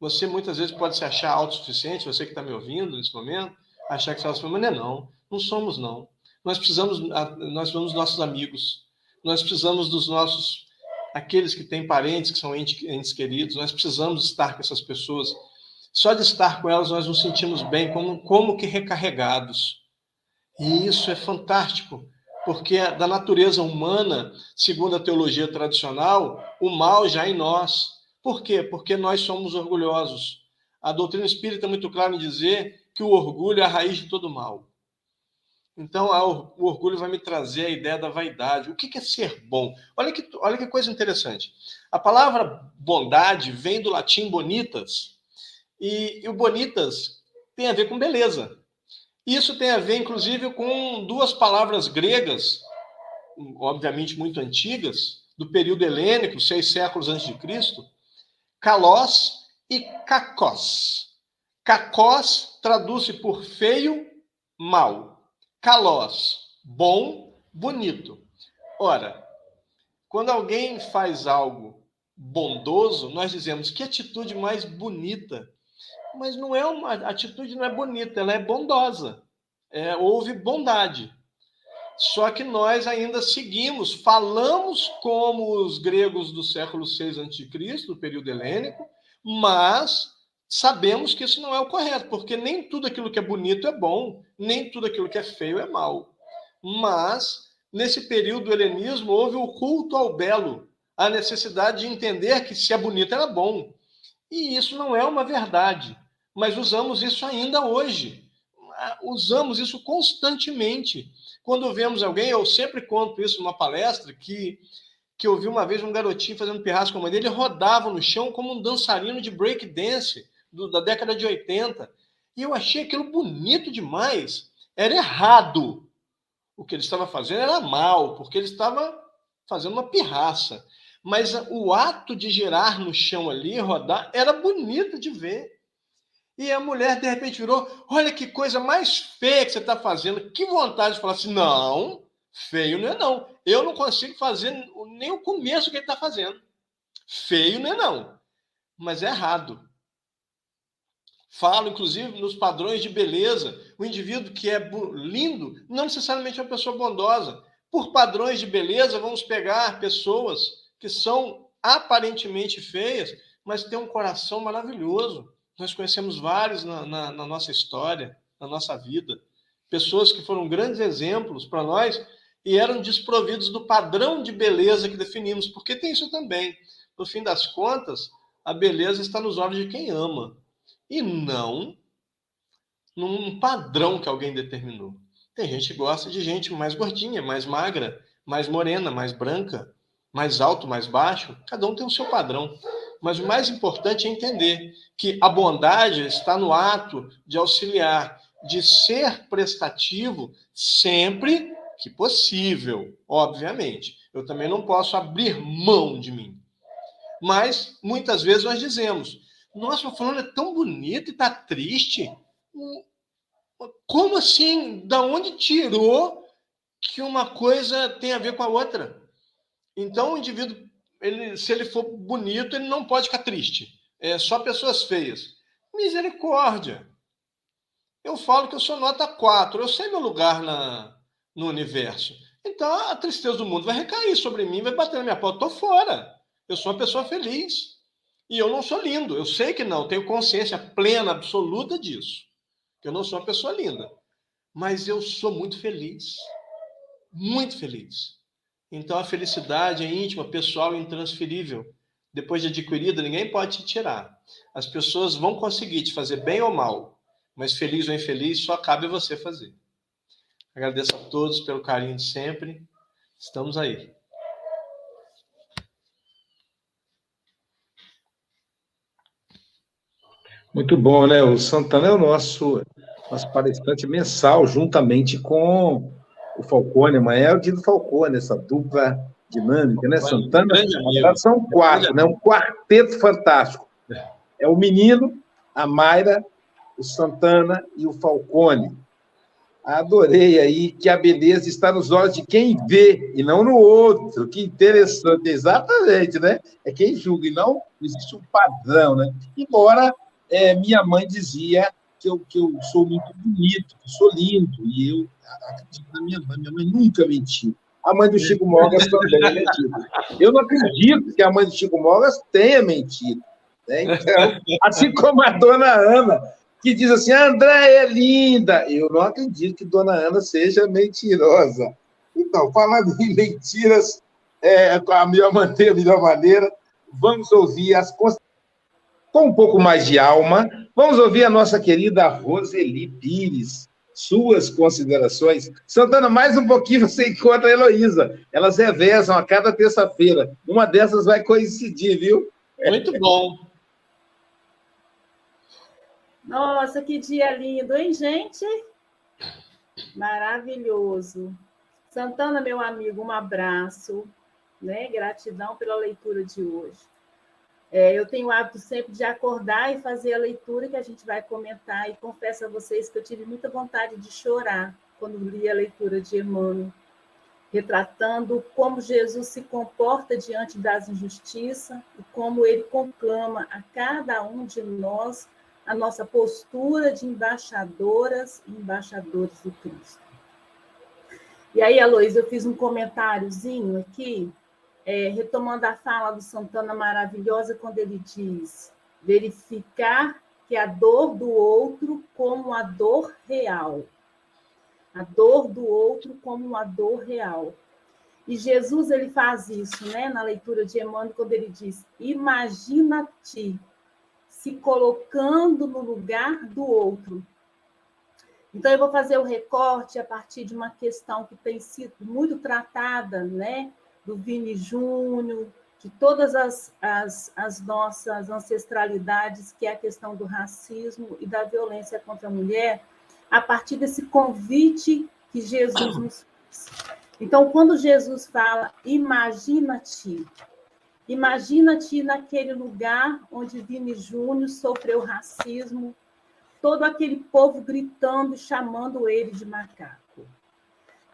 Você muitas vezes pode se achar autossuficiente, você que está me ouvindo nesse momento, achar que você está mas não é não. Não somos, não. Nós precisamos, nós somos nossos amigos. Nós precisamos dos nossos, aqueles que têm parentes, que são entes, queridos. Nós precisamos estar com essas pessoas só de estar com elas, nós nos sentimos bem, como, como que recarregados. E isso é fantástico, porque é da natureza humana, segundo a teologia tradicional, o mal já é em nós. Por quê? Porque nós somos orgulhosos. A doutrina espírita é muito clara em dizer que o orgulho é a raiz de todo mal. Então, o orgulho vai me trazer a ideia da vaidade. O que é ser bom? Olha que, olha que coisa interessante. A palavra bondade vem do latim bonitas, e, e o bonitas tem a ver com beleza. Isso tem a ver, inclusive, com duas palavras gregas, obviamente muito antigas, do período helênico, seis séculos antes de Cristo, kalós e kakós. Kakós traduz-se por feio, mal. Kalós, bom, bonito. Ora, quando alguém faz algo bondoso, nós dizemos que atitude mais bonita mas não é uma a atitude não é bonita, ela é bondosa. É, houve bondade. Só que nós ainda seguimos, falamos como os gregos do século VI a.C., do período helênico, mas sabemos que isso não é o correto, porque nem tudo aquilo que é bonito é bom, nem tudo aquilo que é feio é mal. Mas, nesse período do helenismo, houve o culto ao belo, a necessidade de entender que se é bonito era bom. E isso não é uma verdade mas usamos isso ainda hoje. Usamos isso constantemente. Quando vemos alguém, eu sempre conto isso numa palestra, que, que eu vi uma vez um garotinho fazendo pirraça com a mãe dele, ele rodava no chão como um dançarino de break dance do, da década de 80. E eu achei aquilo bonito demais. Era errado. O que ele estava fazendo era mal, porque ele estava fazendo uma pirraça. Mas o ato de girar no chão ali, rodar, era bonito de ver. E a mulher, de repente, virou: Olha que coisa mais feia que você está fazendo. Que vontade de falar assim: Não, feio não é não. Eu não consigo fazer nem o começo que ele está fazendo. Feio não é não. Mas é errado. Falo, inclusive, nos padrões de beleza. O indivíduo que é lindo não necessariamente é uma pessoa bondosa. Por padrões de beleza, vamos pegar pessoas que são aparentemente feias, mas têm um coração maravilhoso. Nós conhecemos vários na, na, na nossa história, na nossa vida. Pessoas que foram grandes exemplos para nós e eram desprovidos do padrão de beleza que definimos, porque tem isso também. No fim das contas, a beleza está nos olhos de quem ama e não num padrão que alguém determinou. Tem gente que gosta de gente mais gordinha, mais magra, mais morena, mais branca, mais alto, mais baixo. Cada um tem o seu padrão. Mas o mais importante é entender que a bondade está no ato de auxiliar, de ser prestativo sempre que possível, obviamente. Eu também não posso abrir mão de mim. Mas muitas vezes nós dizemos: nossa, o fulano é tão bonito e tá triste. Como assim? Da onde tirou que uma coisa tem a ver com a outra? Então, o indivíduo, ele, se ele for bonito, ele não pode ficar triste. É só pessoas feias. Misericórdia. Eu falo que eu sou nota 4. Eu sei meu lugar na, no universo. Então, a tristeza do mundo vai recair sobre mim, vai bater na minha porta. Estou fora. Eu sou uma pessoa feliz. E eu não sou lindo, eu sei que não, tenho consciência plena, absoluta disso. Que eu não sou uma pessoa linda. Mas eu sou muito feliz. Muito feliz. Então a felicidade é íntima, pessoal e intransferível. Depois de adquirida, ninguém pode te tirar. As pessoas vão conseguir te fazer bem ou mal, mas feliz ou infeliz só cabe você fazer. Agradeço a todos pelo carinho de sempre. Estamos aí. Muito bom, né? O Santana é o nosso, nosso palestrante mensal, juntamente com o Falcone. Amanhã é o dia do Falcone, essa dupla dinâmica, né? Santana, são quatro, né? Um quarteto fantástico. É o menino, a Mayra, o Santana e o Falcone. Adorei aí que a beleza está nos olhos de quem vê e não no outro. Que interessante, exatamente, né? É quem julga e não existe um padrão, né? Embora é, minha mãe dizia que eu, que eu sou muito bonito, que sou lindo, e eu acredito na minha mãe. Minha mãe nunca mentiu. A mãe do Chico Mogas [LAUGHS] também é mentira. Eu não acredito que a mãe do Chico Mogas tenha mentido. Né? Então, assim como a dona Ana, que diz assim: a André é linda. Eu não acredito que dona Ana seja mentirosa. Então, falando em mentiras, é, a melhor maneira, a melhor maneira, vamos ouvir as considerações com um pouco mais de alma, vamos ouvir a nossa querida Roseli Pires. Suas considerações. Santana, mais um pouquinho você encontra a Heloísa. Elas revezam a cada terça-feira. Uma dessas vai coincidir, viu? Muito bom. Nossa, que dia lindo, hein, gente? Maravilhoso. Santana, meu amigo, um abraço, né? Gratidão pela leitura de hoje. É, eu tenho o hábito sempre de acordar e fazer a leitura que a gente vai comentar, e confesso a vocês que eu tive muita vontade de chorar quando li a leitura de Emmanuel, retratando como Jesus se comporta diante das injustiças e como ele conclama a cada um de nós a nossa postura de embaixadoras e embaixadores do Cristo. E aí, Aloysio, eu fiz um comentáriozinho aqui é, retomando a fala do Santana maravilhosa, quando ele diz verificar que a dor do outro como a dor real. A dor do outro como uma dor real. E Jesus ele faz isso, né, na leitura de Emmanuel, quando ele diz: Imagina-te se colocando no lugar do outro. Então, eu vou fazer o recorte a partir de uma questão que tem sido muito tratada, né, do Vini Júnior, de todas as, as, as, nossas ancestralidades, que é a questão do racismo e da violência contra a mulher, a partir desse convite que Jesus nos fez. Então, quando Jesus fala, imagina-te, imagina-te naquele lugar onde Vini Júnior sofreu racismo, todo aquele povo gritando chamando ele de macaco.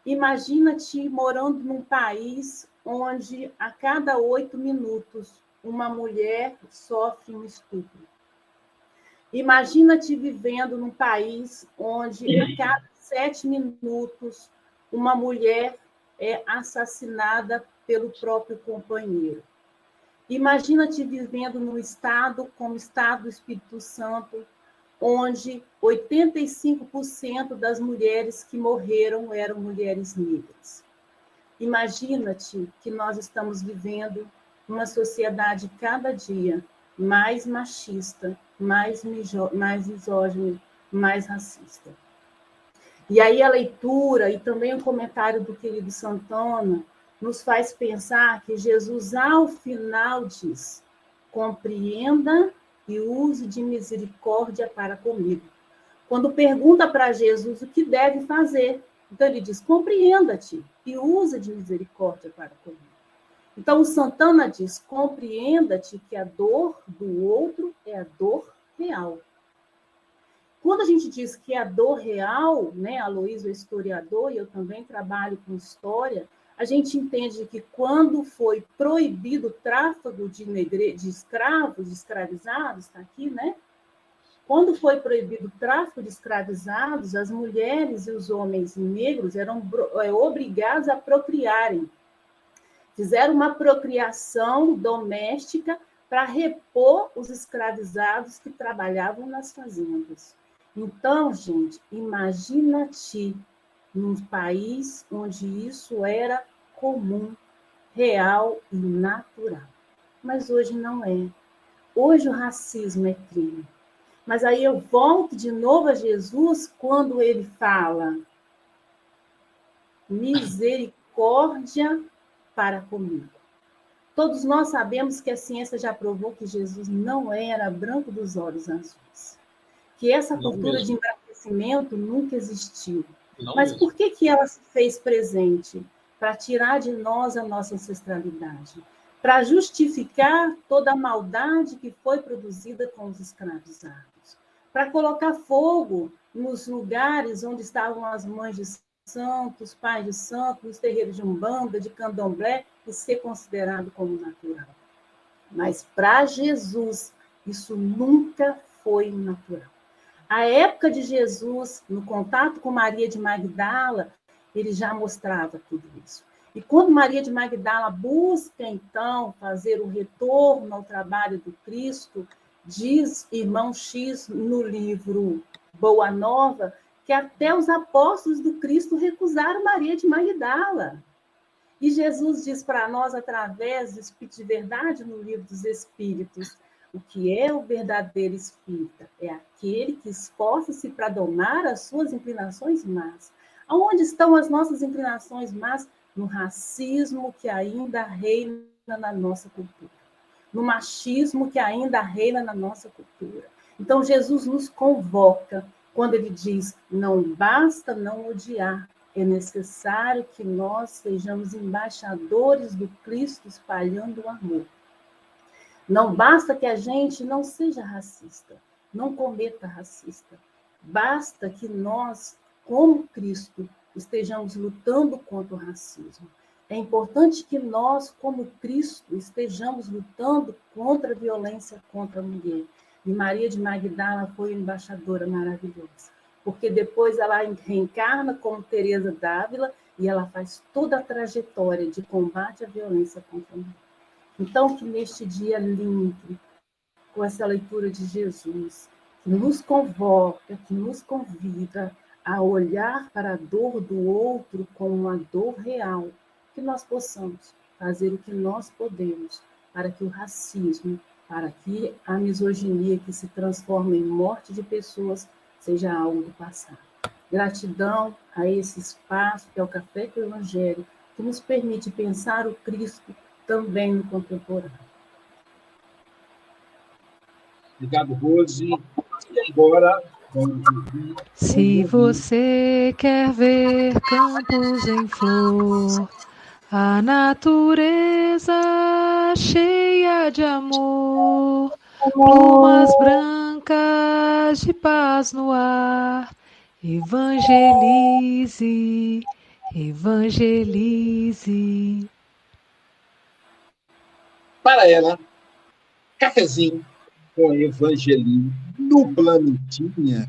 Imagina-te morando num país onde a cada oito minutos uma mulher sofre um estupro. Imagina-te vivendo num país onde a cada sete minutos uma mulher é assassinada pelo próprio companheiro. Imagina-te vivendo num estado como o estado do Espírito Santo, onde 85% das mulheres que morreram eram mulheres negras. Imagina-te que nós estamos vivendo uma sociedade cada dia mais machista, mais, mais misógino, mais racista. E aí a leitura e também o comentário do querido Santana nos faz pensar que Jesus, ao final, diz: compreenda e use de misericórdia para comigo. Quando pergunta para Jesus o que deve fazer, então ele diz: compreenda-te e use de misericórdia para comigo. Então Santana diz: compreenda-te que a dor do outro é a dor real. Quando a gente diz que a dor real, né, a Luiz, o historiador, e eu também trabalho com história, a gente entende que quando foi proibido o tráfico de, negre... de escravos, de escravizados, está aqui, né? Quando foi proibido o tráfico de escravizados, as mulheres e os homens negros eram é, obrigados a procriarem. Fizeram uma procriação doméstica para repor os escravizados que trabalhavam nas fazendas. Então, gente, imagina-te num país onde isso era comum, real e natural. Mas hoje não é. Hoje o racismo é crime. Mas aí eu volto de novo a Jesus quando ele fala misericórdia para comigo. Todos nós sabemos que a ciência já provou que Jesus não era branco dos olhos azuis. Que essa cultura de embranquecimento nunca existiu. Não Mas mesmo. por que, que ela se fez presente? Para tirar de nós a nossa ancestralidade. Para justificar toda a maldade que foi produzida com os escravizados. Para colocar fogo nos lugares onde estavam as mães de santos, pais de santos, nos terreiros de Umbanda, de Candomblé, e ser considerado como natural. Mas para Jesus, isso nunca foi natural. A época de Jesus, no contato com Maria de Magdala, ele já mostrava tudo isso. E quando Maria de Magdala busca, então, fazer o retorno ao trabalho do Cristo, diz irmão X no livro Boa Nova, que até os apóstolos do Cristo recusaram Maria de Magdala. E Jesus diz para nós, através do Espírito de Verdade, no livro dos Espíritos, o que é o verdadeiro espírita? É aquele que esforça-se para domar as suas inclinações más. Aonde estão as nossas inclinações más? No racismo que ainda reina na nossa cultura. No machismo que ainda reina na nossa cultura. Então, Jesus nos convoca quando ele diz: não basta não odiar, é necessário que nós sejamos embaixadores do Cristo espalhando o amor. Não basta que a gente não seja racista, não cometa racista. Basta que nós, como Cristo, estejamos lutando contra o racismo. É importante que nós, como Cristo, estejamos lutando contra a violência contra a mulher. E Maria de Magdala foi uma embaixadora maravilhosa, porque depois ela reencarna como Teresa d'Ávila e ela faz toda a trajetória de combate à violência contra a mulher. Então, que neste dia lindo, com essa leitura de Jesus, que nos convoca, que nos convida a olhar para a dor do outro como uma dor real, que nós possamos fazer o que nós podemos para que o racismo, para que a misoginia que se transforma em morte de pessoas seja algo do passado. Gratidão a esse espaço que é o Café com o Evangelho, que nos permite pensar o Cristo também no contemporâneo. Obrigado, Rose. E agora, se você quer ver campos em flor, a natureza cheia de amor, plumas brancas de paz no ar, evangelize, evangelize para ela, cafezinho com a Evangelina no Planetinha,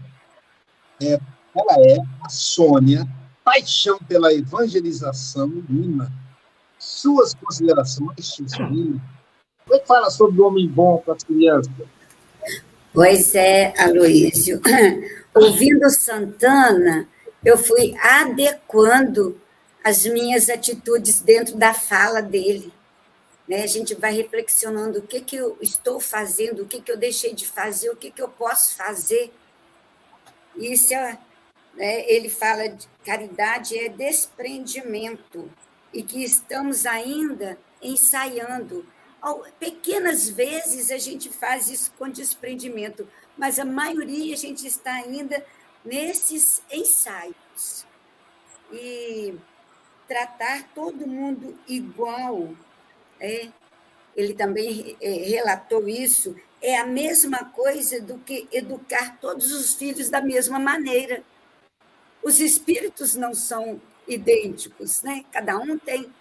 é, ela é a Sônia, paixão pela evangelização Lima. Suas considerações, Lima? Como é que fala sobre o homem bom para as crianças? Pois é, Aloísio. [COUGHS] Ouvindo Santana, eu fui adequando as minhas atitudes dentro da fala dele. Né? A gente vai reflexionando o que, que eu estou fazendo, o que, que eu deixei de fazer, o que, que eu posso fazer. Isso é, né? ele fala de caridade é desprendimento e que estamos ainda ensaiando. Pequenas vezes a gente faz isso com desprendimento, mas a maioria a gente está ainda nesses ensaios. E tratar todo mundo igual é, ele também é, relatou isso, é a mesma coisa do que educar todos os filhos da mesma maneira. Os espíritos não são idênticos, né? Cada um tem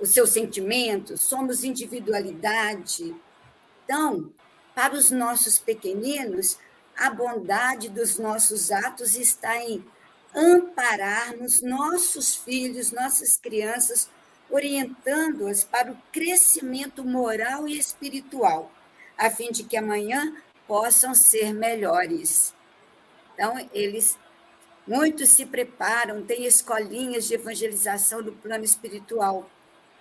os seus sentimentos, somos individualidade. Então, para os nossos pequeninos, a bondade dos nossos atos está em ampararmos nossos filhos, nossas crianças orientando-as para o crescimento moral e espiritual, a fim de que amanhã possam ser melhores. Então, eles muitos se preparam, têm escolinhas de evangelização do plano espiritual.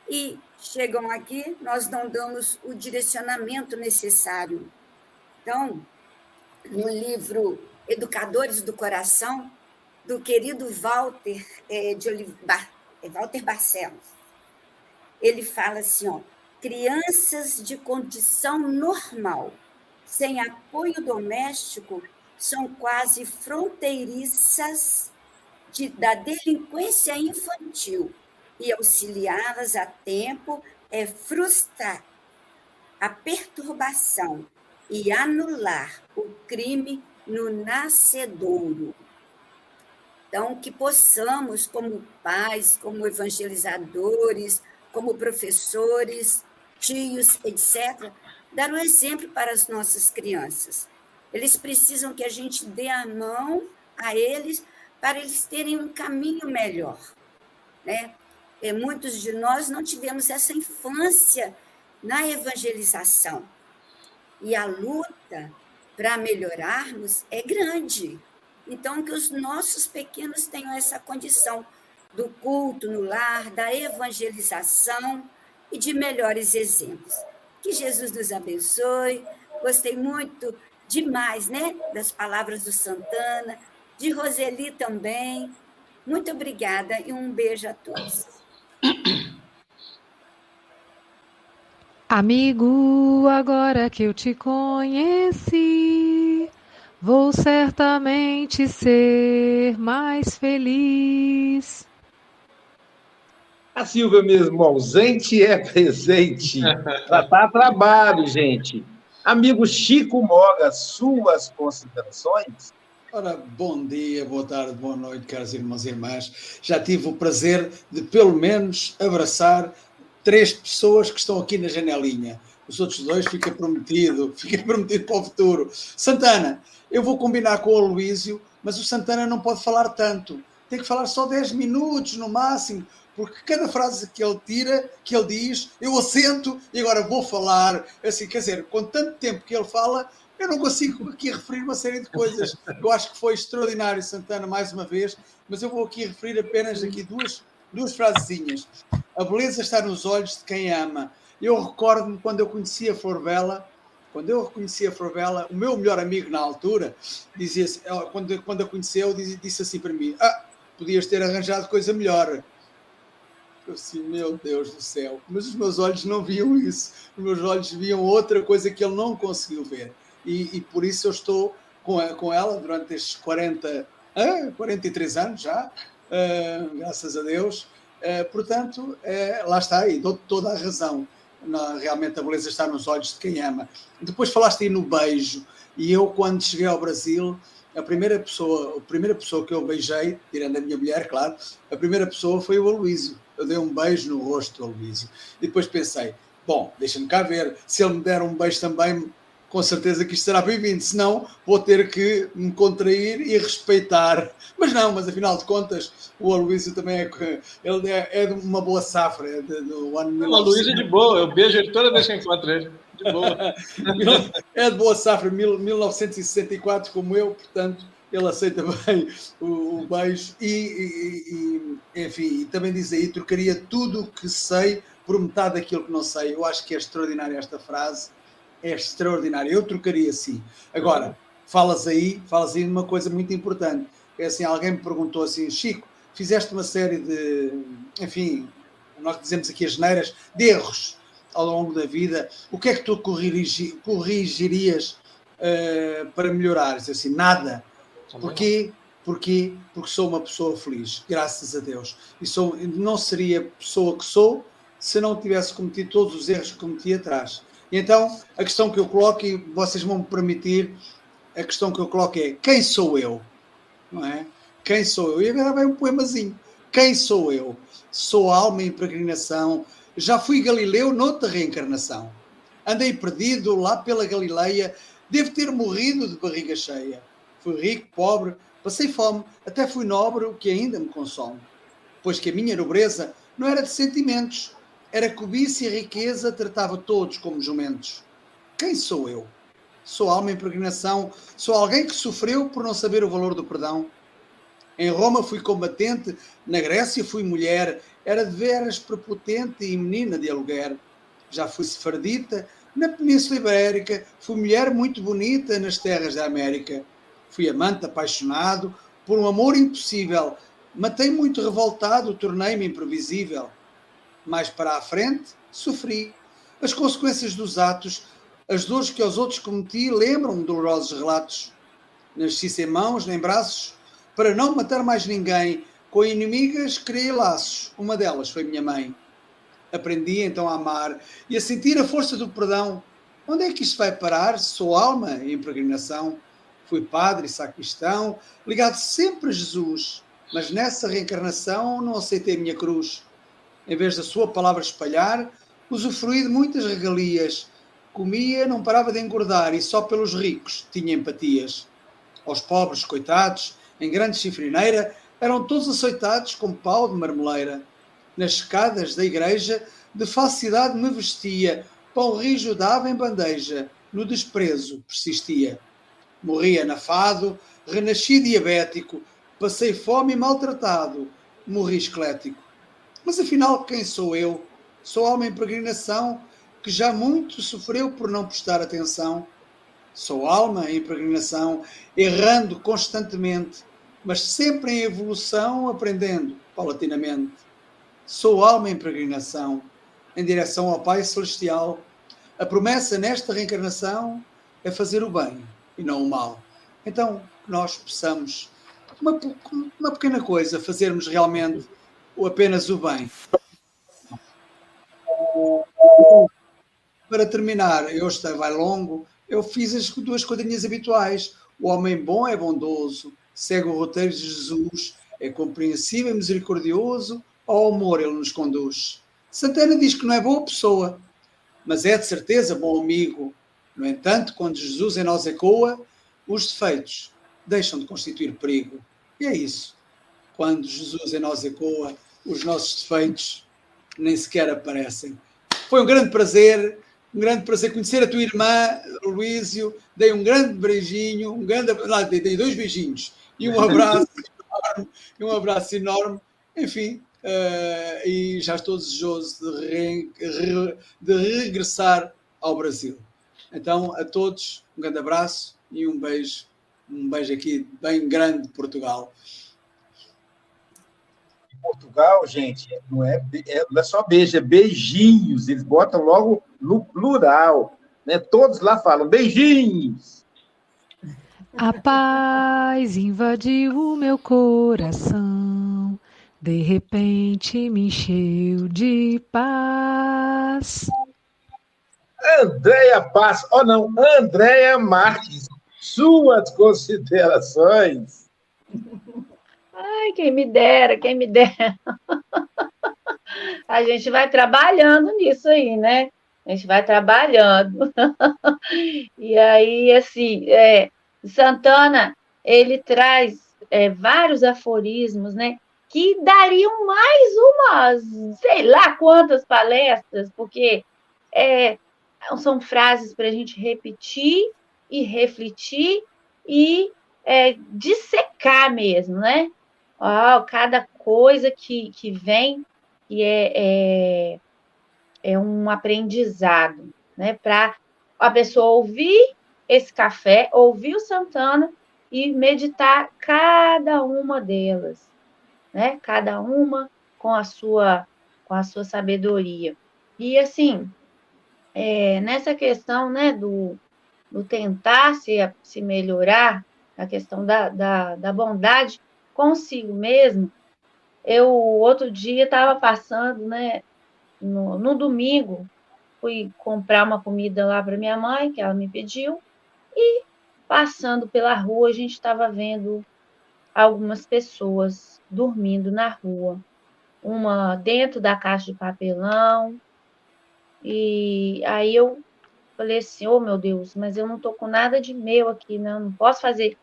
E chegam aqui, nós não damos o direcionamento necessário. Então, no livro Educadores do Coração, do querido Walter, é, de Olivar, é, Walter Barcelos, ele fala assim, ó, crianças de condição normal, sem apoio doméstico, são quase fronteiriças de, da delinquência infantil e auxiliá-las a tempo é frustrar a perturbação e anular o crime no nascedouro. Então, que possamos, como pais, como evangelizadores, como professores, tios, etc., dar um exemplo para as nossas crianças. Eles precisam que a gente dê a mão a eles para eles terem um caminho melhor. Né? E muitos de nós não tivemos essa infância na evangelização. E a luta para melhorarmos é grande. Então, que os nossos pequenos tenham essa condição do culto no lar, da evangelização e de melhores exemplos. Que Jesus nos abençoe. Gostei muito demais, né, das palavras do Santana, de Roseli também. Muito obrigada e um beijo a todos. Amigo, agora que eu te conheci, vou certamente ser mais feliz. A Silvia mesmo, ausente é presente. [LAUGHS] Tratar trabalho, gente. Amigo Chico Moga, suas considerações? Ora, bom dia, boa tarde, boa noite, caros irmãos e irmãs. Já tive o prazer de, pelo menos, abraçar três pessoas que estão aqui na janelinha. Os outros dois fica prometido, [LAUGHS] fica prometido para o futuro. Santana, eu vou combinar com o Aloísio, mas o Santana não pode falar tanto. Tem que falar só 10 minutos no máximo, porque cada frase que ele tira, que ele diz, eu assento e agora vou falar. Assim, quer dizer, com tanto tempo que ele fala, eu não consigo aqui referir uma série de coisas. [LAUGHS] Eu acho que foi extraordinário, Santana, mais uma vez, mas eu vou aqui referir apenas aqui duas, duas frasezinhas. A beleza está nos olhos de quem ama. Eu recordo-me quando eu conhecia a Florvela, quando eu reconheci a Florvela, o meu melhor amigo na altura, dizia quando, quando a conheceu, disse, disse assim para mim: Ah, podias ter arranjado coisa melhor. Eu assim, meu Deus do céu. Mas os meus olhos não viam isso. Os meus olhos viam outra coisa que ele não conseguiu ver. E, e por isso eu estou com, com ela durante estes 40, ah, 43 anos já, graças a Deus. Portanto, lá está, e dou toda a razão. Na, realmente a beleza está nos olhos de quem ama. Depois falaste aí no beijo, e eu, quando cheguei ao Brasil, a primeira pessoa, a primeira pessoa que eu beijei, tirando a minha mulher, claro, a primeira pessoa foi o Aloísio eu dei um beijo no rosto do Aloísio. E depois pensei, bom, deixa-me cá ver, se ele me der um beijo também, com certeza que isto será bem-vindo, senão vou ter que me contrair e respeitar. Mas não, mas afinal de contas, o Aloysio também é, ele é, é de uma boa safra, é do ano O Aloysio é de boa, eu beijo ele toda vez que encontro ele. De boa. é de boa safra, 1964, como eu, portanto, ele aceita bem o, o beijo. E, e, e, enfim, também diz aí: trocaria tudo o que sei por metade daquilo que não sei. Eu acho que é extraordinária esta frase é extraordinário. Eu trocaria sim. Agora, falas aí, falas aí de uma coisa muito importante. É assim, alguém me perguntou assim, Chico, fizeste uma série de, enfim, nós dizemos aqui as geneiras, de erros ao longo da vida. O que é que tu corrigi, corrigirias uh, para melhorares? Assim, nada. Porquê? Porquê? Porque sou uma pessoa feliz, graças a Deus. E sou, não seria a pessoa que sou se não tivesse cometido todos os erros que cometi atrás. E então, a questão que eu coloco, e vocês vão me permitir, a questão que eu coloco é: quem sou eu? Não é? Quem sou eu? E agora vai um poemazinho. Quem sou eu? Sou alma em peregrinação. Já fui Galileu noutra reencarnação. Andei perdido lá pela Galileia. Devo ter morrido de barriga cheia. Fui rico, pobre, passei fome, até fui nobre, o que ainda me consome. Pois que a minha nobreza não era de sentimentos, era cobiça e riqueza, tratava todos como jumentos. Quem sou eu? Sou alma em peregrinação, sou alguém que sofreu por não saber o valor do perdão. Em Roma fui combatente, na Grécia fui mulher, era de veras prepotente e menina de aluguer. Já fui sefardita, na Península Ibérica, fui mulher muito bonita nas terras da América. Fui amante apaixonado por um amor impossível. Matei muito revoltado, tornei-me imprevisível mais para a frente, sofri. As consequências dos atos, as dores que aos outros cometi, lembram-me dolorosos relatos. Nasci sem mãos nem braços, para não matar mais ninguém. Com inimigas criei laços, uma delas foi minha mãe. Aprendi então a amar e a sentir a força do perdão. Onde é que isto vai parar? Sou alma em peregrinação. Fui padre e sacristão, ligado sempre a Jesus, mas nessa reencarnação não aceitei a minha cruz em vez da sua palavra espalhar, usufruí de muitas regalias. Comia, não parava de engordar e só pelos ricos tinha empatias. Aos pobres, coitados, em grande chifrineira, eram todos açoitados com pau de marmoleira. Nas escadas da igreja, de falsidade me vestia, pão rijo dava em bandeja, no desprezo persistia. Morri anafado, renasci diabético, passei fome e maltratado, morri esquelético. Mas afinal, quem sou eu? Sou alma em peregrinação que já muito sofreu por não prestar atenção. Sou alma em peregrinação, errando constantemente, mas sempre em evolução, aprendendo paulatinamente. Sou alma em peregrinação, em direção ao Pai Celestial. A promessa nesta reencarnação é fazer o bem e não o mal. Então, nós possamos, uma, uma pequena coisa, fazermos realmente ou apenas o bem? Para terminar, hoje vai longo, eu fiz as duas coisinhas habituais. O homem bom é bondoso, segue o roteiro de Jesus, é compreensível e misericordioso, ao amor ele nos conduz. Santana diz que não é boa pessoa, mas é de certeza bom amigo. No entanto, quando Jesus em nós ecoa, os defeitos deixam de constituir perigo. E é isso. Quando Jesus em nós ecoa, os nossos defeitos nem sequer aparecem. Foi um grande prazer, um grande prazer conhecer a tua irmã, Luísio. Dei um grande beijinho, um grande, lá, dei dois beijinhos e um abraço enorme, um abraço enorme. Enfim, uh, e já estou desejoso de, re, de regressar ao Brasil. Então, a todos, um grande abraço e um beijo, um beijo aqui bem grande de Portugal. Portugal, gente, não é, é, não é só beijo, é beijinhos. Eles botam logo no plural. Né? Todos lá falam beijinhos. A paz invadiu o meu coração, de repente me encheu de paz. Andréia Paz, oh não, Andréia Marques, suas considerações. Ai, quem me dera, quem me dera. A gente vai trabalhando nisso aí, né? A gente vai trabalhando. e aí, assim, é, Santana, ele traz é, vários aforismos, né? Que dariam mais umas, sei lá quantas palestras, porque é, são frases para a gente repetir e refletir e é, dissecar mesmo, né? Oh, cada coisa que, que vem e é, é, é um aprendizado, né? Para a pessoa ouvir esse café, ouvir o Santana e meditar cada uma delas, né? Cada uma com a sua com a sua sabedoria. E assim, é, nessa questão, né, do, do tentar se, se melhorar, a questão da, da, da bondade consigo mesmo, eu outro dia estava passando, né, no, no domingo, fui comprar uma comida lá para minha mãe, que ela me pediu, e passando pela rua, a gente estava vendo algumas pessoas dormindo na rua. Uma dentro da caixa de papelão. E aí eu falei assim: oh meu Deus, mas eu não estou com nada de meu aqui, não, não posso fazer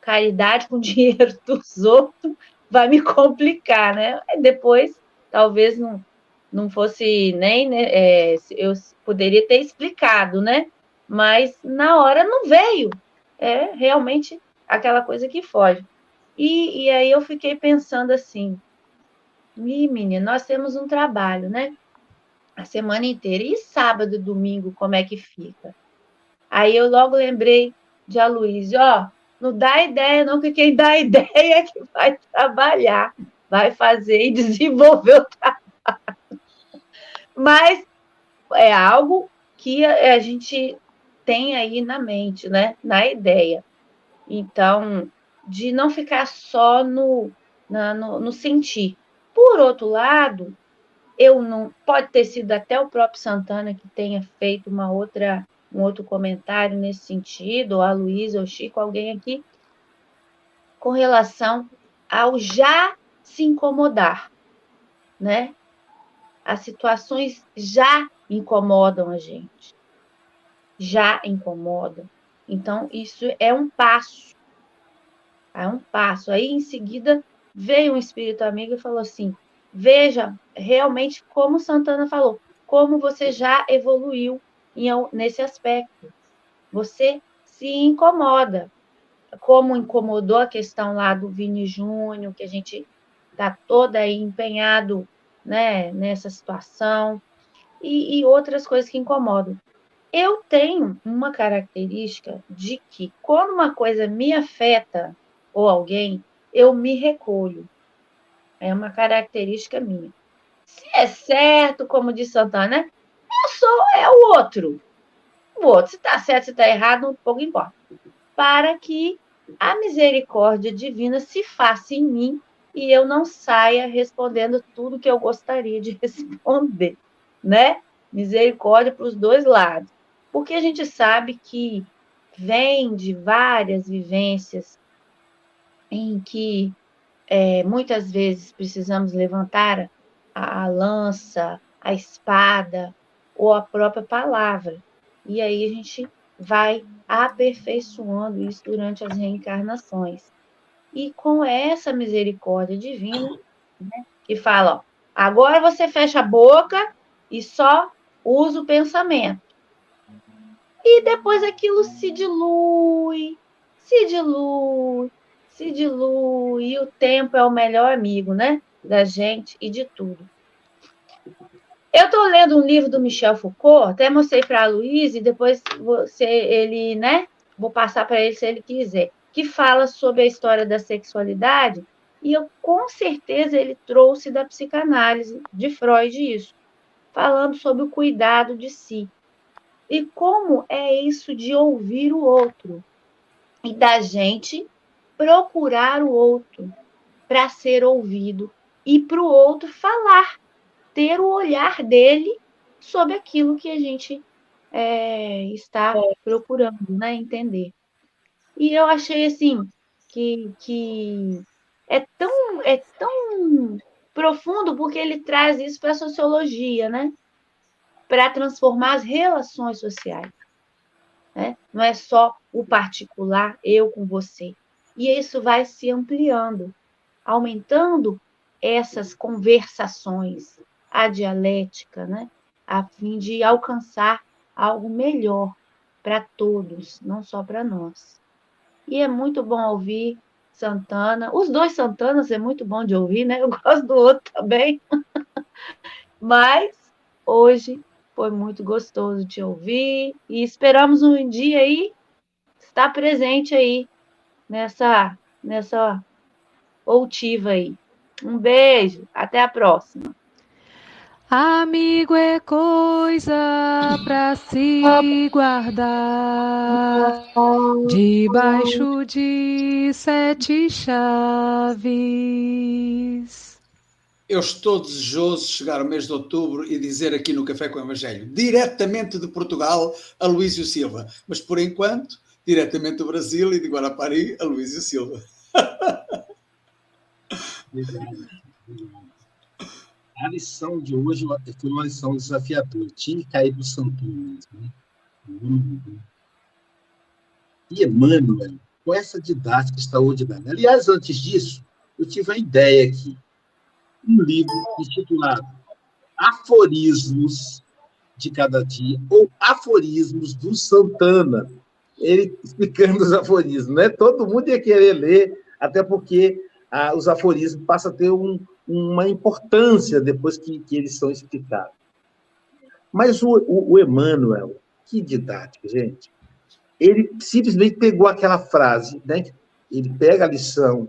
caridade com [LAUGHS] dinheiro dos outros, vai me complicar, né? Depois, talvez não, não fosse nem, né, é, eu poderia ter explicado, né? Mas na hora não veio. É realmente aquela coisa que foge. E, e aí eu fiquei pensando assim, Ih, menina, nós temos um trabalho, né? A semana inteira. E sábado, domingo, como é que fica? Aí eu logo lembrei de Aloysio, ó, não dá ideia, não, que quem dá [LAUGHS] ideia é que vai trabalhar, vai fazer e desenvolver o trabalho. [LAUGHS] Mas é algo que a gente tem aí na mente, né? Na ideia. Então, de não ficar só no, na, no, no sentir. Por outro lado, eu não pode ter sido até o próprio Santana que tenha feito uma outra um outro comentário nesse sentido, ou a Luísa, ou o Chico, alguém aqui, com relação ao já se incomodar, né? As situações já incomodam a gente, já incomodam. Então, isso é um passo, é um passo. Aí, em seguida, veio um espírito amigo e falou assim: veja realmente como Santana falou, como você já evoluiu em, nesse aspecto. Você se incomoda, como incomodou a questão lá do Vini Júnior, que a gente está toda aí empenhado né, nessa situação, e, e outras coisas que incomodam. Eu tenho uma característica de que quando uma coisa me afeta ou alguém, eu me recolho. É uma característica minha. Se é certo, como diz Santana, né? Eu sou, é o outro. O outro, se está certo, se está errado, um pouco importa. Para que a misericórdia divina se faça em mim e eu não saia respondendo tudo que eu gostaria de [LAUGHS] responder, né? Misericórdia para os dois lados. Porque a gente sabe que vem de várias vivências em que é, muitas vezes precisamos levantar a, a lança, a espada ou a própria palavra. E aí a gente vai aperfeiçoando isso durante as reencarnações. E com essa misericórdia divina, né, que fala, ó, agora você fecha a boca e só usa o pensamento. E depois aquilo se dilui, se dilui, se dilui, e o tempo é o melhor amigo, né? Da gente e de tudo. Eu estou lendo um livro do Michel Foucault, até mostrei para a Luísa e depois você, ele, né? Vou passar para ele se ele quiser, que fala sobre a história da sexualidade, e eu com certeza ele trouxe da psicanálise de Freud isso, falando sobre o cuidado de si. E como é isso de ouvir o outro e da gente procurar o outro para ser ouvido e para o outro falar ter o olhar dele sobre aquilo que a gente é, está é. procurando né, entender. E eu achei assim que, que é tão é tão profundo porque ele traz isso para a sociologia, né? Para transformar as relações sociais. Né? Não é só o particular, eu com você. E isso vai se ampliando, aumentando essas conversações, a dialética, né? a fim de alcançar algo melhor para todos, não só para nós. E é muito bom ouvir Santana. Os dois Santanas é muito bom de ouvir, né? Eu [LAUGHS] gosto do outro também. [LAUGHS] Mas hoje foi muito gostoso te ouvir e esperamos um dia aí estar presente aí nessa nessa outiva aí. Um beijo, até a próxima. Amigo é coisa para se guardar debaixo de sete chaves. Eu estou desejoso de chegar ao mês de outubro e dizer aqui no Café com o Evangelho, diretamente de Portugal, a Luísio Silva. Mas por enquanto, diretamente do Brasil e de Guarapari, a Luísio Silva. [LAUGHS] a lição de hoje foi uma lição desafiadora. Tinha que cair do santo mesmo. Né? E Emmanuel, com essa didática extraordinária. Aliás, antes disso, eu tive uma ideia aqui. Um livro intitulado Aforismos de Cada Dia, ou Aforismos do Santana. Ele explicando os aforismos. Né? Todo mundo ia querer ler, até porque ah, os aforismos passam a ter um, uma importância depois que, que eles são explicados. Mas o, o, o Emmanuel, que didático, gente. Ele simplesmente pegou aquela frase, né? ele pega a lição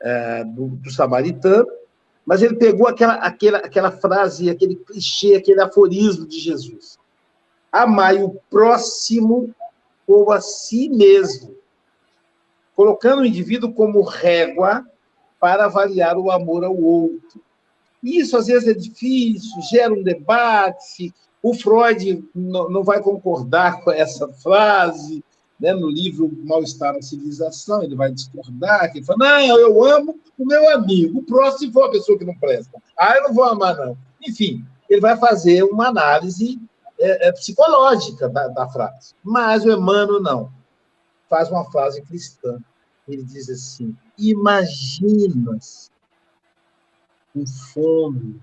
é, do, do, samaritano, mas ele pegou aquela, aquela, aquela frase, aquele clichê, aquele aforismo de Jesus. Amai o próximo como a si mesmo, colocando o indivíduo como régua para avaliar o amor ao outro. Isso, às vezes, é difícil, gera um debate. O Freud não vai concordar com essa frase, né? no livro Mal-Estar na Civilização, ele vai discordar, que ele fala, não, eu amo o meu amigo, o próximo for a pessoa que não presta. Ah, eu não vou amar, não. Enfim, ele vai fazer uma análise é, é, psicológica da, da frase. Mas o Emmanuel não. Faz uma frase cristã. Ele diz assim: imaginas com fome.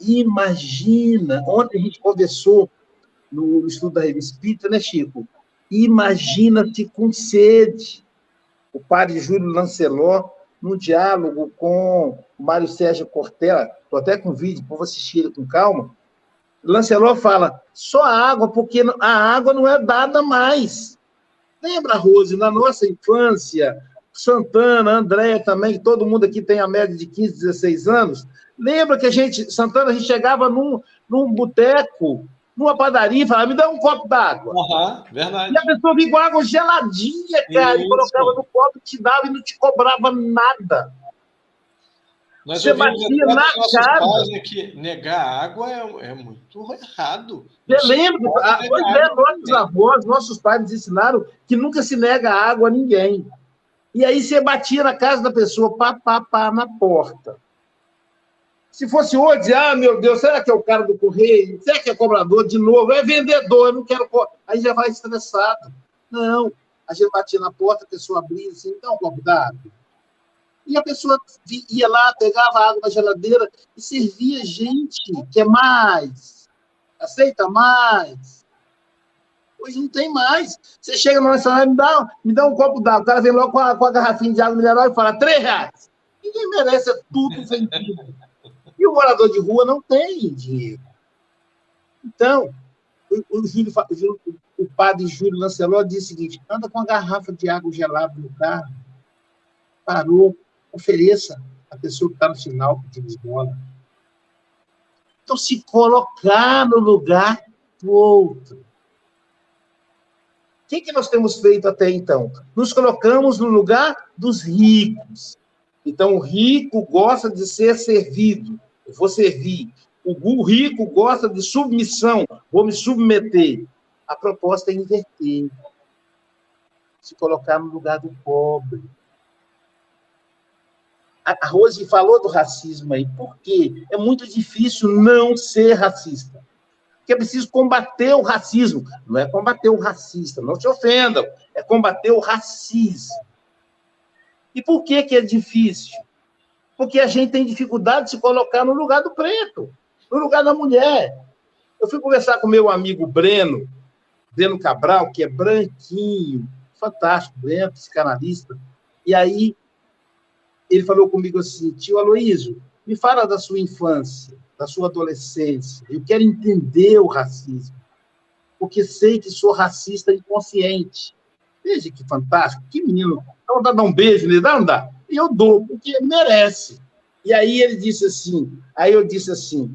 Imagina. Ontem a gente conversou no estudo da revista Espírita, né, Chico? Imagina-te com sede. O padre Júlio Lancelot, no diálogo com o Mário Sérgio Cortella, estou até com vídeo, vou assistir ele com calma. Lancelot fala: só água, porque a água não é dada mais. Lembra, Rose, na nossa infância, Santana, André também, todo mundo aqui tem a média de 15, 16 anos. Lembra que a gente, Santana, a gente chegava num, num boteco, numa padaria e falava, me dá um copo d'água. Uhum, verdade. E a pessoa vinha com água geladinha, cara, Isso. e colocava no copo, te dava e não te cobrava nada. Nós você batia na cara. Pais, que negar água é, é muito errado. Você lembra? Ah, pois é, nossos avós, nossos pais nos ensinaram que nunca se nega água a ninguém. E aí você batia na casa da pessoa, pá, pá, pá, na porta. Se fosse hoje, ah, meu Deus, será que é o cara do correio? Será que é cobrador de novo? É vendedor, eu não quero. Aí já vai estressado. Não. A gente batia na porta, a pessoa abria assim, dá um copo d'água. E a pessoa ia lá, pegava água da geladeira e servia gente, quer mais, aceita mais. Hoje não tem mais. Você chega no restaurante, me dá, me dá um copo d'água, o cara vem logo com a, com a garrafinha de água mineral e fala, três reais. Ninguém merece, é tudo vendido. E o morador de rua não tem dinheiro. Então, o, o, Júlio, o, o padre Júlio Lancelot disse o seguinte: anda com a garrafa de água gelada no carro, parou, ofereça a pessoa que está no final pedindo esmola. Então, se colocar no lugar do outro. O que, que nós temos feito até então? Nos colocamos no lugar dos ricos. Então, o rico gosta de ser servido. Vou servir. O rico gosta de submissão. Vou me submeter. A proposta é inverter. Se colocar no lugar do pobre a Rose falou do racismo aí, por quê? É muito difícil não ser racista. Porque é preciso combater o racismo. Não é combater o racista, não se ofendam, é combater o racismo. E por que, que é difícil? Porque a gente tem dificuldade de se colocar no lugar do preto, no lugar da mulher. Eu fui conversar com meu amigo Breno, Breno Cabral, que é branquinho, fantástico, Breno, psicanalista. E aí ele falou comigo assim, tio Aloísio, me fala da sua infância, da sua adolescência. Eu quero entender o racismo, porque sei que sou racista inconsciente. Veja que fantástico, que menino. Então dá um beijo nele, dá, não dá? E eu dou, porque merece. E aí ele disse assim, aí eu disse assim,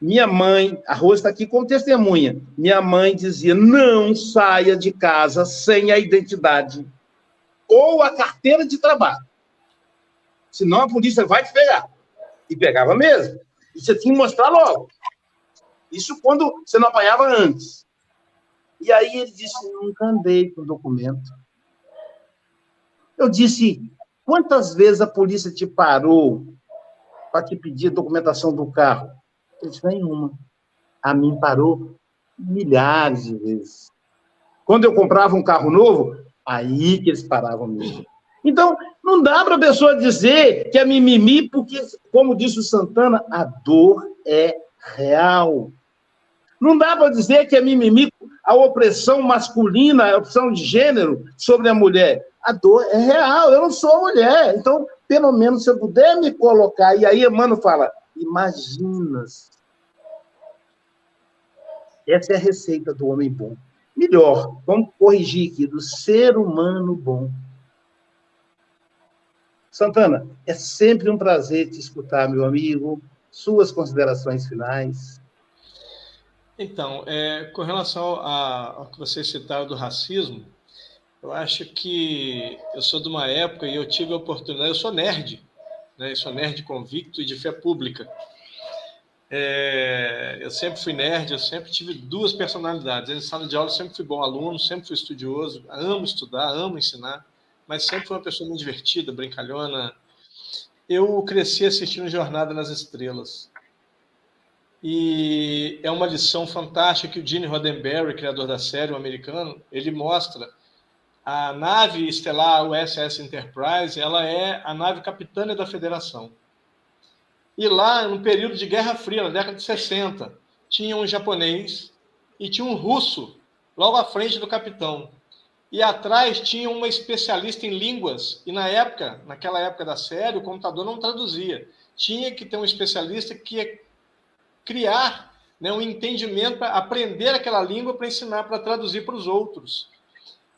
minha mãe, a Rose está aqui como testemunha, minha mãe dizia, não saia de casa sem a identidade ou a carteira de trabalho senão a polícia vai te pegar. E pegava mesmo. E você tinha que mostrar logo. Isso quando você não apanhava antes. E aí ele disse: nunca andei com documento. Eu disse: quantas vezes a polícia te parou para te pedir a documentação do carro? Ele disse: nenhuma. A mim parou milhares de vezes. Quando eu comprava um carro novo, aí que eles paravam mesmo. Então, não dá para a pessoa dizer que é mimimi, porque, como disse o Santana, a dor é real. Não dá para dizer que é mimimi a opressão masculina, a opressão de gênero sobre a mulher. A dor é real, eu não sou mulher. Então, pelo menos, se eu puder me colocar, e aí Emmanuel fala, imagina Essa é a receita do homem bom. Melhor, vamos corrigir aqui, do ser humano bom. Santana, é sempre um prazer te escutar, meu amigo. Suas considerações finais. Então, é, com relação ao que vocês citaram do racismo, eu acho que eu sou de uma época e eu tive a oportunidade, eu sou nerd, né? eu sou nerd convicto e de fé pública. É, eu sempre fui nerd, eu sempre tive duas personalidades. Em sala de aula, eu sempre fui bom aluno, sempre fui estudioso, amo estudar, amo ensinar mas sempre foi uma pessoa muito divertida, brincalhona. Eu cresci assistindo Jornada nas Estrelas. E é uma lição fantástica que o Gene Roddenberry, criador da série, um americano, ele mostra a nave estelar USS Enterprise, ela é a nave capitânia da Federação. E lá, no período de Guerra Fria, na década de 60, tinha um japonês e tinha um russo logo à frente do capitão e atrás tinha uma especialista em línguas, e na época, naquela época da série, o computador não traduzia. Tinha que ter um especialista que criar né, um entendimento aprender aquela língua para ensinar, para traduzir para os outros.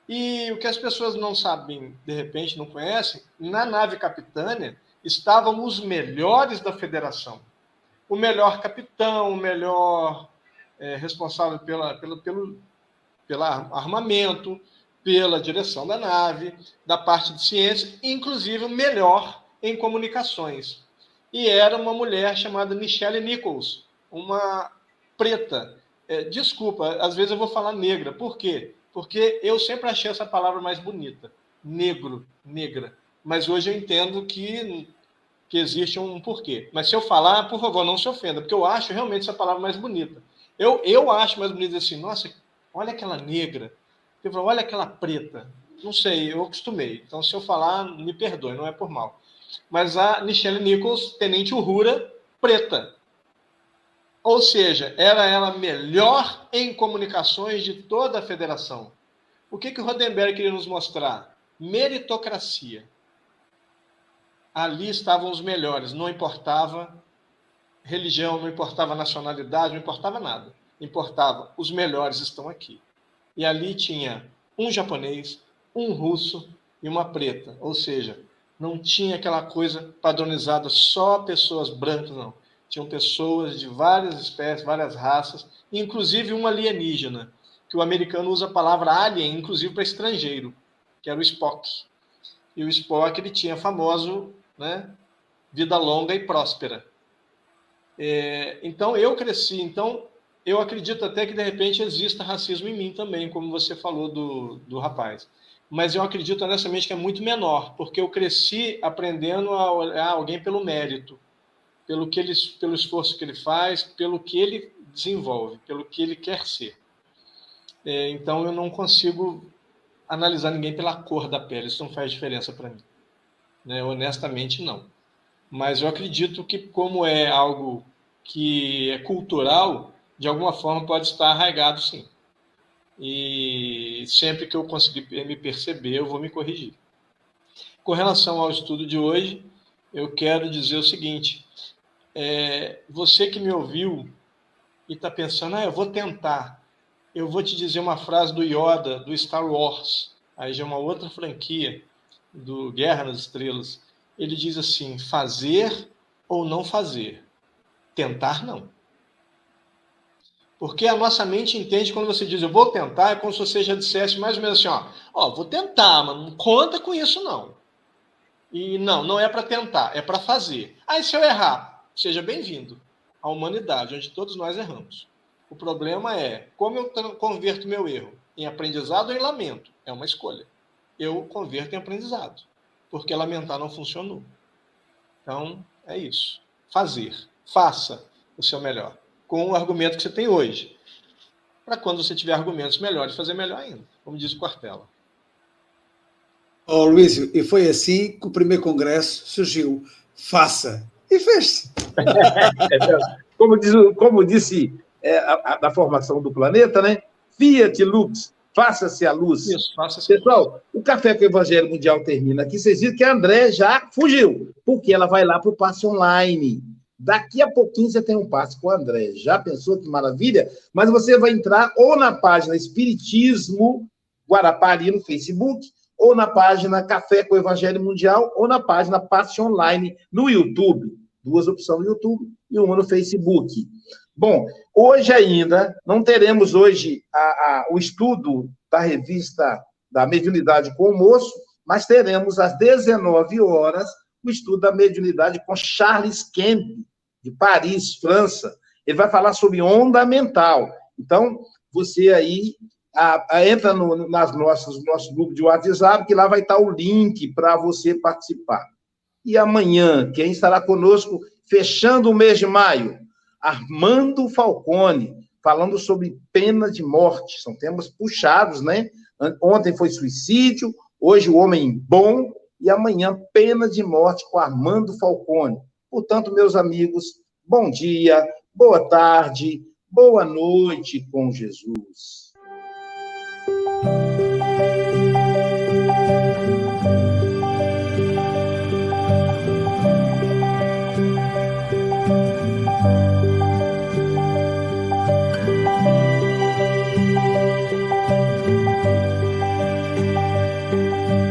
E o que as pessoas não sabem, de repente não conhecem, na nave capitânia estavam os melhores da federação. O melhor capitão, o melhor é, responsável pela, pela, pelo pela armamento, pela direção da nave, da parte de ciência, inclusive melhor em comunicações. E era uma mulher chamada Michelle Nichols, uma preta. É, desculpa, às vezes eu vou falar negra. Por quê? Porque eu sempre achei essa palavra mais bonita. Negro, negra. Mas hoje eu entendo que, que existe um porquê. Mas se eu falar, por favor, não se ofenda, porque eu acho realmente essa palavra mais bonita. Eu, eu acho mais bonita assim, nossa, olha aquela negra, ele falou, olha aquela preta. Não sei, eu acostumei. Então, se eu falar, me perdoe, não é por mal. Mas a Michelle Nichols, tenente Uhura, preta. Ou seja, era ela melhor em comunicações de toda a federação. O que, que o Rodenberg queria nos mostrar? Meritocracia. Ali estavam os melhores, não importava religião, não importava nacionalidade, não importava nada. Importava, os melhores estão aqui. E ali tinha um japonês, um russo e uma preta. Ou seja, não tinha aquela coisa padronizada só pessoas brancas, não. Tinham pessoas de várias espécies, várias raças, inclusive um alienígena, que o americano usa a palavra alien, inclusive para estrangeiro, que era o Spock. E o Spock ele tinha famoso, né, vida longa e próspera. É, então eu cresci, então eu acredito até que de repente exista racismo em mim também, como você falou do, do rapaz. Mas eu acredito honestamente que é muito menor, porque eu cresci aprendendo a olhar alguém pelo mérito, pelo que ele, pelo esforço que ele faz, pelo que ele desenvolve, pelo que ele quer ser. É, então eu não consigo analisar ninguém pela cor da pele, isso não faz diferença para mim. Né? Honestamente, não. Mas eu acredito que, como é algo que é cultural, de alguma forma pode estar arraigado, sim. E sempre que eu conseguir me perceber, eu vou me corrigir. Com relação ao estudo de hoje, eu quero dizer o seguinte: é, você que me ouviu e está pensando, ah, eu vou tentar, eu vou te dizer uma frase do Yoda, do Star Wars, aí já é uma outra franquia do Guerra nas Estrelas. Ele diz assim: fazer ou não fazer, tentar não. Porque a nossa mente entende quando você diz eu vou tentar, é como se você já dissesse mais ou menos assim: ó, ó vou tentar, mas não conta com isso não. E não, não é para tentar, é para fazer. Aí se eu errar, seja bem-vindo à humanidade, onde todos nós erramos. O problema é como eu converto meu erro em aprendizado ou em lamento. É uma escolha. Eu converto em aprendizado, porque lamentar não funcionou. Então, é isso. Fazer. Faça o seu melhor, com o argumento que você tem hoje. Para quando você tiver argumentos melhores, fazer melhor ainda, como diz o Quartela. Oh, Luísio, e foi assim que o primeiro congresso surgiu. Faça. E fez-se. [LAUGHS] como, diz, como disse é, a, a, formação do planeta, né? Fiat Lux, faça-se a luz. Isso, faça-se Pessoal, o Café com o Evangelho Mundial termina aqui. Vocês viram que a André já fugiu, porque ela vai lá para o passe online. Daqui a pouquinho você tem um passe com o André. Já pensou que maravilha? Mas você vai entrar ou na página Espiritismo Guarapari no Facebook, ou na página Café com o Evangelho Mundial, ou na página Passe Online no YouTube. Duas opções no YouTube e uma no Facebook. Bom, hoje ainda não teremos hoje a, a, o estudo da revista da mediunidade com o moço, mas teremos às 19 horas o estudo da mediunidade com Charles Kemp, de Paris, França. Ele vai falar sobre onda mental. Então, você aí a, a, entra no, nas nossas, no nosso grupo de WhatsApp, que lá vai estar o link para você participar. E amanhã, quem estará conosco, fechando o mês de maio, Armando Falcone, falando sobre pena de morte. São temas puxados, né? Ontem foi suicídio, hoje o homem bom, e amanhã pena de morte com Armando Falcone. Portanto, meus amigos, bom dia, boa tarde, boa noite com Jesus.